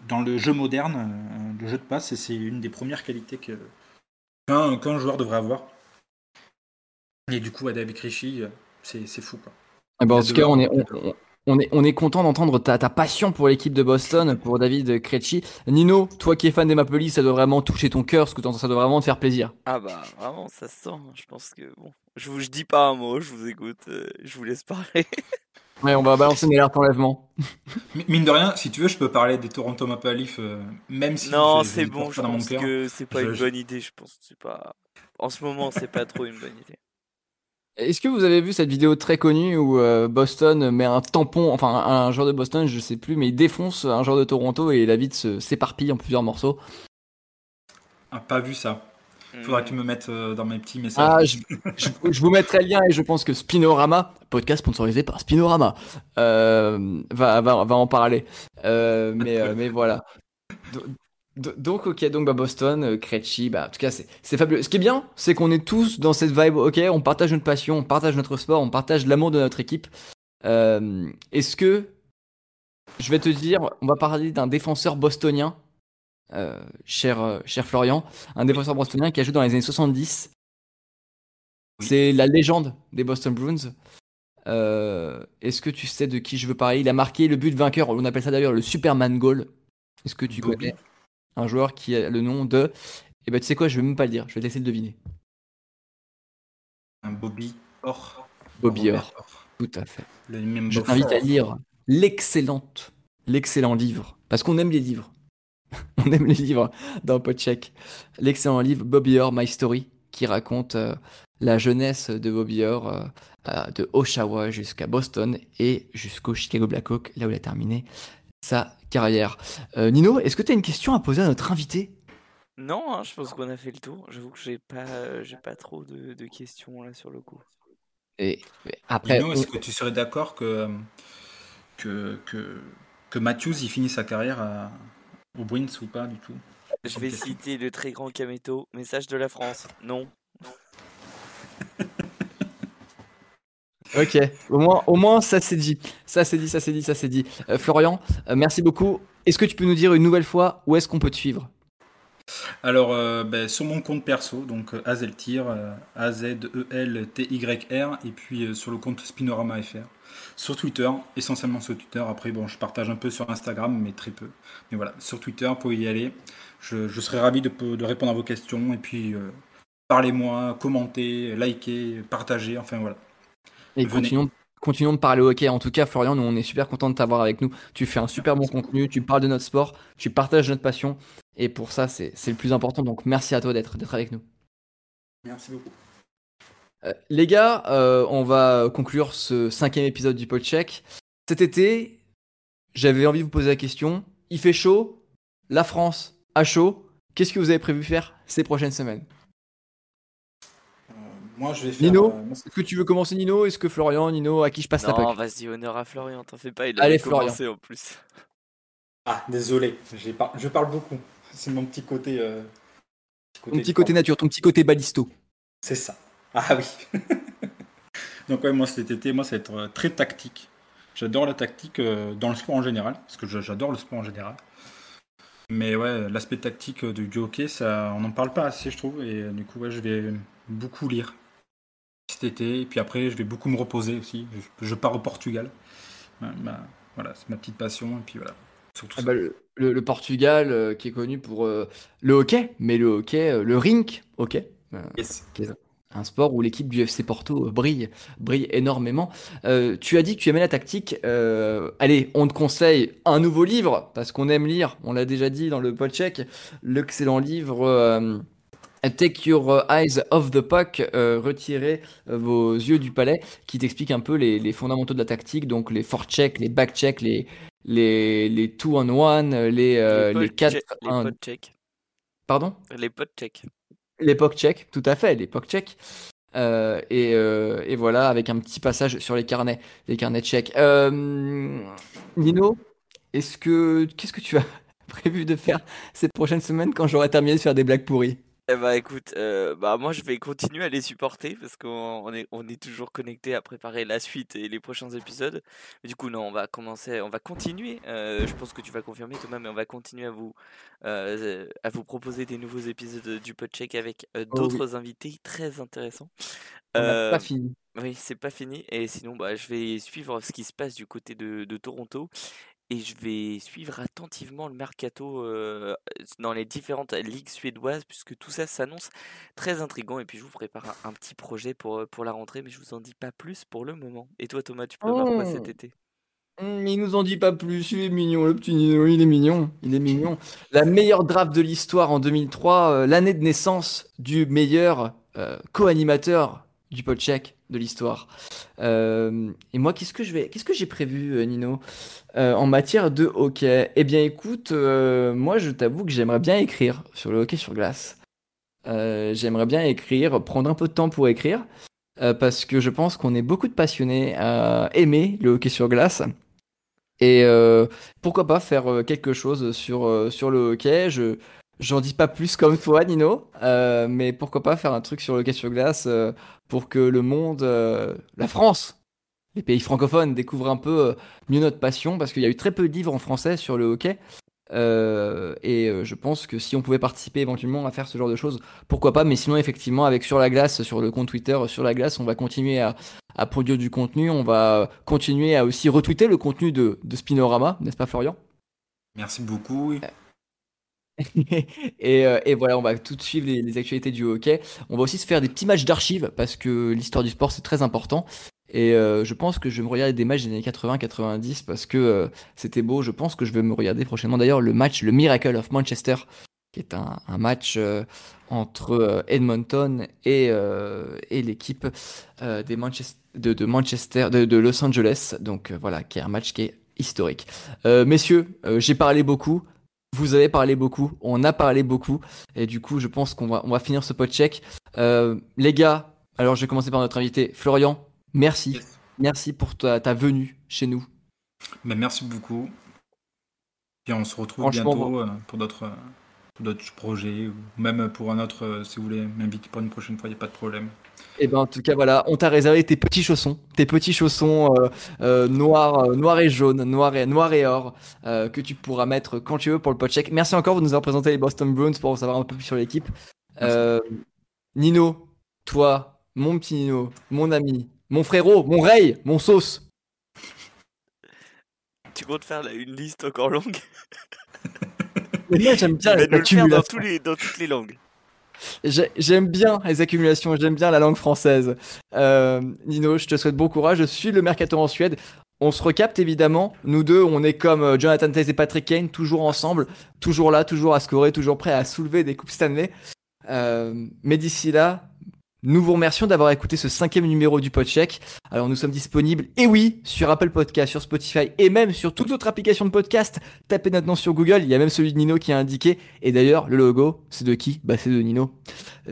dans le jeu moderne, euh, le jeu de passe, c'est une des premières qualités que qu'un joueur devrait avoir. Et du coup, à David Krejci, euh, c'est c'est fou. Quoi. Eh ben, en tout cas, on est, on, on est, on est content d'entendre ta, ta passion pour l'équipe de Boston, pour David Krejci. Nino, toi qui es fan des Maple Leafs, ça doit vraiment toucher ton cœur, ce que ça doit vraiment te faire plaisir. Ah bah vraiment, ça se sent. hein. Je pense que bon, je vous je dis pas un mot, je vous écoute, euh, je vous laisse parler. [laughs] Ouais, on va balancer une alerte enlèvement. Mi- Mine de rien, si tu veux, je peux parler des Toronto Maple Leafs, euh, même si non, c'est bon. Je pense cœur. que c'est pas Je- une bonne idée. Je pense que c'est pas. En ce moment, c'est pas trop une bonne idée. Est-ce que vous avez vu cette vidéo très connue où euh, Boston met un tampon, enfin un, un joueur de Boston, je sais plus, mais il défonce un joueur de Toronto et la vitre s'éparpille en plusieurs morceaux? Ah, pas vu ça. Faudra que tu me mettes euh, dans mes petits messages. Ah, je, je- je vous mettrai le lien et je pense que Spinorama, podcast sponsorisé par Spinorama, euh, va, va, va en parler. Euh, mais, euh, mais voilà. Do- do- Donc, ok, donc bah, Boston, Krejci, bah, en tout cas, c'est c'est fabuleux. Ce qui est bien, c'est qu'on est tous dans cette vibe, ok, on partage notre passion, on partage notre sport, on partage l'amour de notre équipe. Euh, Est-ce que, je vais te dire, on va parler d'un défenseur bostonien, euh, cher, euh, cher Florian, un défenseur bostonien qui a joué dans les années 70. Oui. C'est la légende des Boston Bruins. Euh, Est-ce que tu sais de qui je veux parler? Il a marqué le but vainqueur, on appelle ça d'ailleurs le Superman Goal. Est-ce que tu Bobby. connais un joueur qui a le nom de... Eh ben tu sais quoi, je vais même pas le dire, je vais te laisser le deviner. Bobby Orr. Bobby Orr. Robert Tout à fait. Le même Je t'invite à lire l'excellente, l'excellent livre, parce qu'on aime les livres. [laughs] On aime les livres dans Podcheck. L'excellent livre Bobby Orr, My Story, qui raconte euh, la jeunesse de Bobby Orr, euh, de Oshawa jusqu'à Boston et jusqu'au Chicago Blackhawks, là où il a terminé sa carrière. Euh, Nino, est-ce que tu as une question à poser à notre invité? Non, hein, je pense qu'on a fait le tour. J'avoue que j'ai pas, euh, j'ai pas trop de, de questions là sur le coup. Et après, Nino, est-ce que tu serais d'accord que, que, que, que Matthews il finit sa carrière à, au Bruins ou pas du tout Je vais question. citer le très grand Kameto, message de la France. Non. [laughs] Ok, au moins, au moins ça c'est dit. Ça c'est dit, ça c'est dit, ça c'est dit. Euh, Florian, euh, merci beaucoup. Est-ce que tu peux nous dire une nouvelle fois où est-ce qu'on peut te suivre? Alors, euh, ben, sur mon compte perso, donc Azeltir, A-Z-E-L-T-Y-R, et puis euh, sur le compte Spinorama FR. Sur Twitter, essentiellement sur Twitter. Après, bon, je partage un peu sur Instagram, mais très peu. Mais voilà, sur Twitter, pouvez y aller. Je, je serai ravi de, de répondre à vos questions. Et puis, euh, parlez-moi, commentez, likez, partagez, enfin voilà. Et Venez. continuons, continuons de parler hockey. En tout cas, Florian, nous on est super content de t'avoir avec nous. Tu fais un super bon contenu, tu parles de notre sport, tu partages notre passion. Et pour ça, c'est le plus important. Donc merci à toi d'être d'être avec nous. Merci beaucoup. Euh, les gars, euh, on va conclure ce cinquième épisode du Podcheck. Cet été, j'avais envie de vous poser la question. Il fait chaud, la France a chaud. Qu'est-ce que vous avez prévu faire ces prochaines semaines? Euh, moi, je vais faire. Nino euh, Est-ce que tu veux commencer Nino? Est-ce que Florian, Nino, à qui je passe la Non, vas-y, honneur à Florian, t'en fais pas, il Allez, a Florian. commencé en plus. Ah, désolé, j'ai par- je parle beaucoup. C'est mon petit côté. euh, Ton petit côté nature, ton petit côté balisto. C'est ça. Ah oui. [laughs] Donc ouais, moi cet été, moi ça va être euh, très tactique. J'adore la tactique euh, dans le sport en général, parce que j'adore le sport en général. Mais ouais, l'aspect tactique euh, du, hockey, ça, on n'en parle pas assez, je trouve. Et du coup, ouais, je vais beaucoup lire cet été. Et puis après, je vais beaucoup me reposer aussi. Je, je pars au Portugal. Ouais, bah, voilà, c'est ma petite passion. Et puis voilà, surtout Ah bah, le, le- le Portugal euh, qui est connu pour euh, le hockey, mais le hockey, euh, le rink hockey, euh, Yes. qui est un sport où l'équipe du FC Porto euh, brille, brille énormément. Euh, tu as dit que tu aimais la tactique. euh, allez, on te conseille un nouveau livre parce qu'on aime lire. On l'a déjà dit dans le podcheck, l'excellent livre. euh, Take your eyes off the puck, euh, retirez vos yeux du palais, qui t'explique un peu les, les fondamentaux de la tactique, donc les forechecks, les backchecks, les, les, les two on one, les, euh, les, 4 les potes check. Pardon? Les potes puck check, tout à fait, puck check. Euh, et, euh, et voilà, avec un petit passage sur les carnets, les carnets check. Euh, Nino, est-ce que qu'est-ce que tu as [laughs] prévu de faire ces prochaines semaines quand j'aurai terminé de faire des blagues pourries? Eh bah écoute, euh, bah moi je vais continuer à les supporter parce qu'on on est, on est toujours connecté à préparer la suite et les prochains épisodes. Mais du coup non, on va commencer, on va continuer. euh, je pense que tu vas confirmer Thomas, mais on va continuer à vous euh, à vous proposer des nouveaux épisodes du Podcheck avec euh, Oh oui. d'autres invités très intéressants. On n'a Euh, pas fini. oui, c'est pas fini. Et sinon, bah, je vais suivre ce qui se passe du côté de, de Toronto. Et je vais suivre attentivement le mercato euh, dans les différentes ligues suédoises, puisque tout ça s'annonce très intriguant. Et puis, je vous prépare un, un petit projet pour, euh, pour la rentrée, mais je vous en dis pas plus pour le moment. Et toi, Thomas, tu prépares quoi cet Oh. été? Hum, il nous en dit pas plus, il est mignon, le petit Nino, il est mignon, il est mignon. La meilleure draft de l'histoire en 2003, euh, l'année de naissance du meilleur euh, co-animateur du podcheck de l'histoire. Euh, et moi, qu'est-ce que j'ai prévu, euh, Nino, Euh, en matière de hockey? Eh bien, écoute, moi, je t'avoue que j'aimerais bien écrire sur le hockey sur glace. J'aimerais bien écrire, prendre un peu de temps pour écrire, parce que je pense qu'on est beaucoup de passionnés à aimer le hockey sur glace. Et pourquoi pas faire quelque chose sur, le hockey? J'en dis pas plus comme toi, Nino, euh, mais pourquoi pas faire un truc sur le hockey sur glace euh, pour que le monde, euh, la France, les pays francophones découvrent un peu mieux notre passion, parce qu'il y a eu très peu de livres en français sur le hockey. Euh, et je pense que si on pouvait participer éventuellement à faire ce genre de choses, pourquoi pas. Mais sinon, effectivement, avec Sur la glace, sur le compte Twitter Sur la glace, on va continuer à, à produire du contenu. On va continuer à aussi retweeter le contenu de, de Spinorama, n'est-ce pas, Florian? Merci beaucoup. [laughs] Et, euh, et voilà, on va tout suivre les, les actualités du hockey. On va aussi se faire des petits matchs d'archives parce que l'histoire du sport c'est très important. Et euh, je pense que je vais me regarder des matchs des années 80-90 parce que euh, c'était beau. Je pense que je vais me regarder prochainement d'ailleurs le match, le Miracle of Manchester, qui est un, match entre Edmonton et, l'équipe des de, Manchester, de, Los Angeles. Donc voilà, qui est un match qui est historique. Messieurs, j'ai parlé beaucoup. Vous avez parlé beaucoup, on a parlé beaucoup, et du coup, je pense qu'on va, on va finir ce check. Euh, les gars, alors je vais commencer par notre invité, Florian. Merci, Yes. merci pour ta, ta venue chez nous. Ben, merci beaucoup. Et on se retrouve bientôt euh, pour d'autres euh, d'autres projets, ou même pour un autre, euh, si vous voulez m'inviter pour une prochaine fois, il n'y a pas de problème. Et ben en tout cas voilà, on t'a réservé tes petits chaussons, tes petits chaussons euh, euh, noirs, euh, noirs et jaunes, noirs et noir et or, euh, que tu pourras mettre quand tu veux pour le podcheck. Merci encore de nous avoir présenté les Boston Bruins pour en savoir un peu plus sur l'équipe. Euh, Nino, toi, mon petit Nino, mon ami, mon frérot, mon Ray, mon sauce. Tu comptes faire là, une liste encore longue? Mais moi j'aime bien les dans, accumulations. tous les, dans toutes les langues. J'ai- J'aime bien les accumulations, j'aime bien la langue française. Euh, Nino, je te souhaite bon courage. Je suis le mercato en Suède. On se recapte évidemment. Nous deux, on est comme euh, Jonathan Taze et Patrick Kane, toujours ensemble, toujours là, toujours à scorer, toujours prêt à soulever des coupes Stanley. Euh, mais d'ici là, nous vous remercions d'avoir écouté ce cinquième numéro du Podcheck. Alors nous sommes disponibles, et oui, sur Apple Podcast, sur Spotify et même sur toute autre application de podcast. Tapez nom sur Google, il y a même celui de Nino qui est indiqué. Et d'ailleurs, le logo, c'est de qui? Bah c'est de Nino.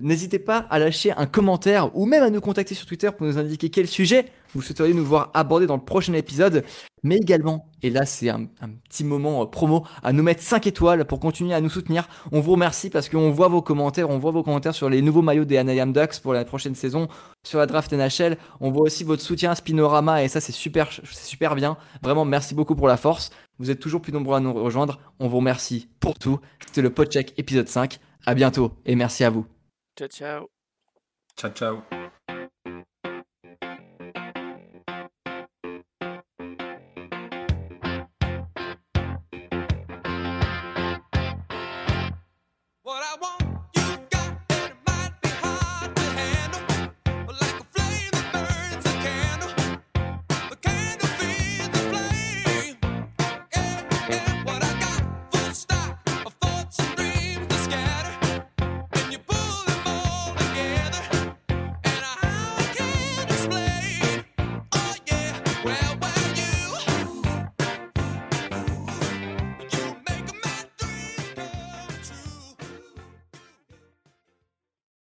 N'hésitez pas à lâcher un commentaire ou même à nous contacter sur Twitter pour nous indiquer quel sujet vous souhaiteriez nous voir aborder dans le prochain épisode. Mais également, et là c'est un, un petit moment euh, promo, à nous mettre 5 étoiles pour continuer à nous soutenir. On vous remercie parce qu'on voit vos commentaires, on voit vos commentaires sur les nouveaux maillots des Anaheim Ducks pour la prochaine saison, sur la draft NHL. On voit aussi votre soutien à Spinorama et ça c'est super, c'est super bien. Vraiment merci beaucoup pour la force. Vous êtes toujours plus nombreux à nous rejoindre. On vous remercie pour tout. C'était le Podcheck épisode 5. À bientôt et merci à vous. Ciao, ciao. Ciao, ciao.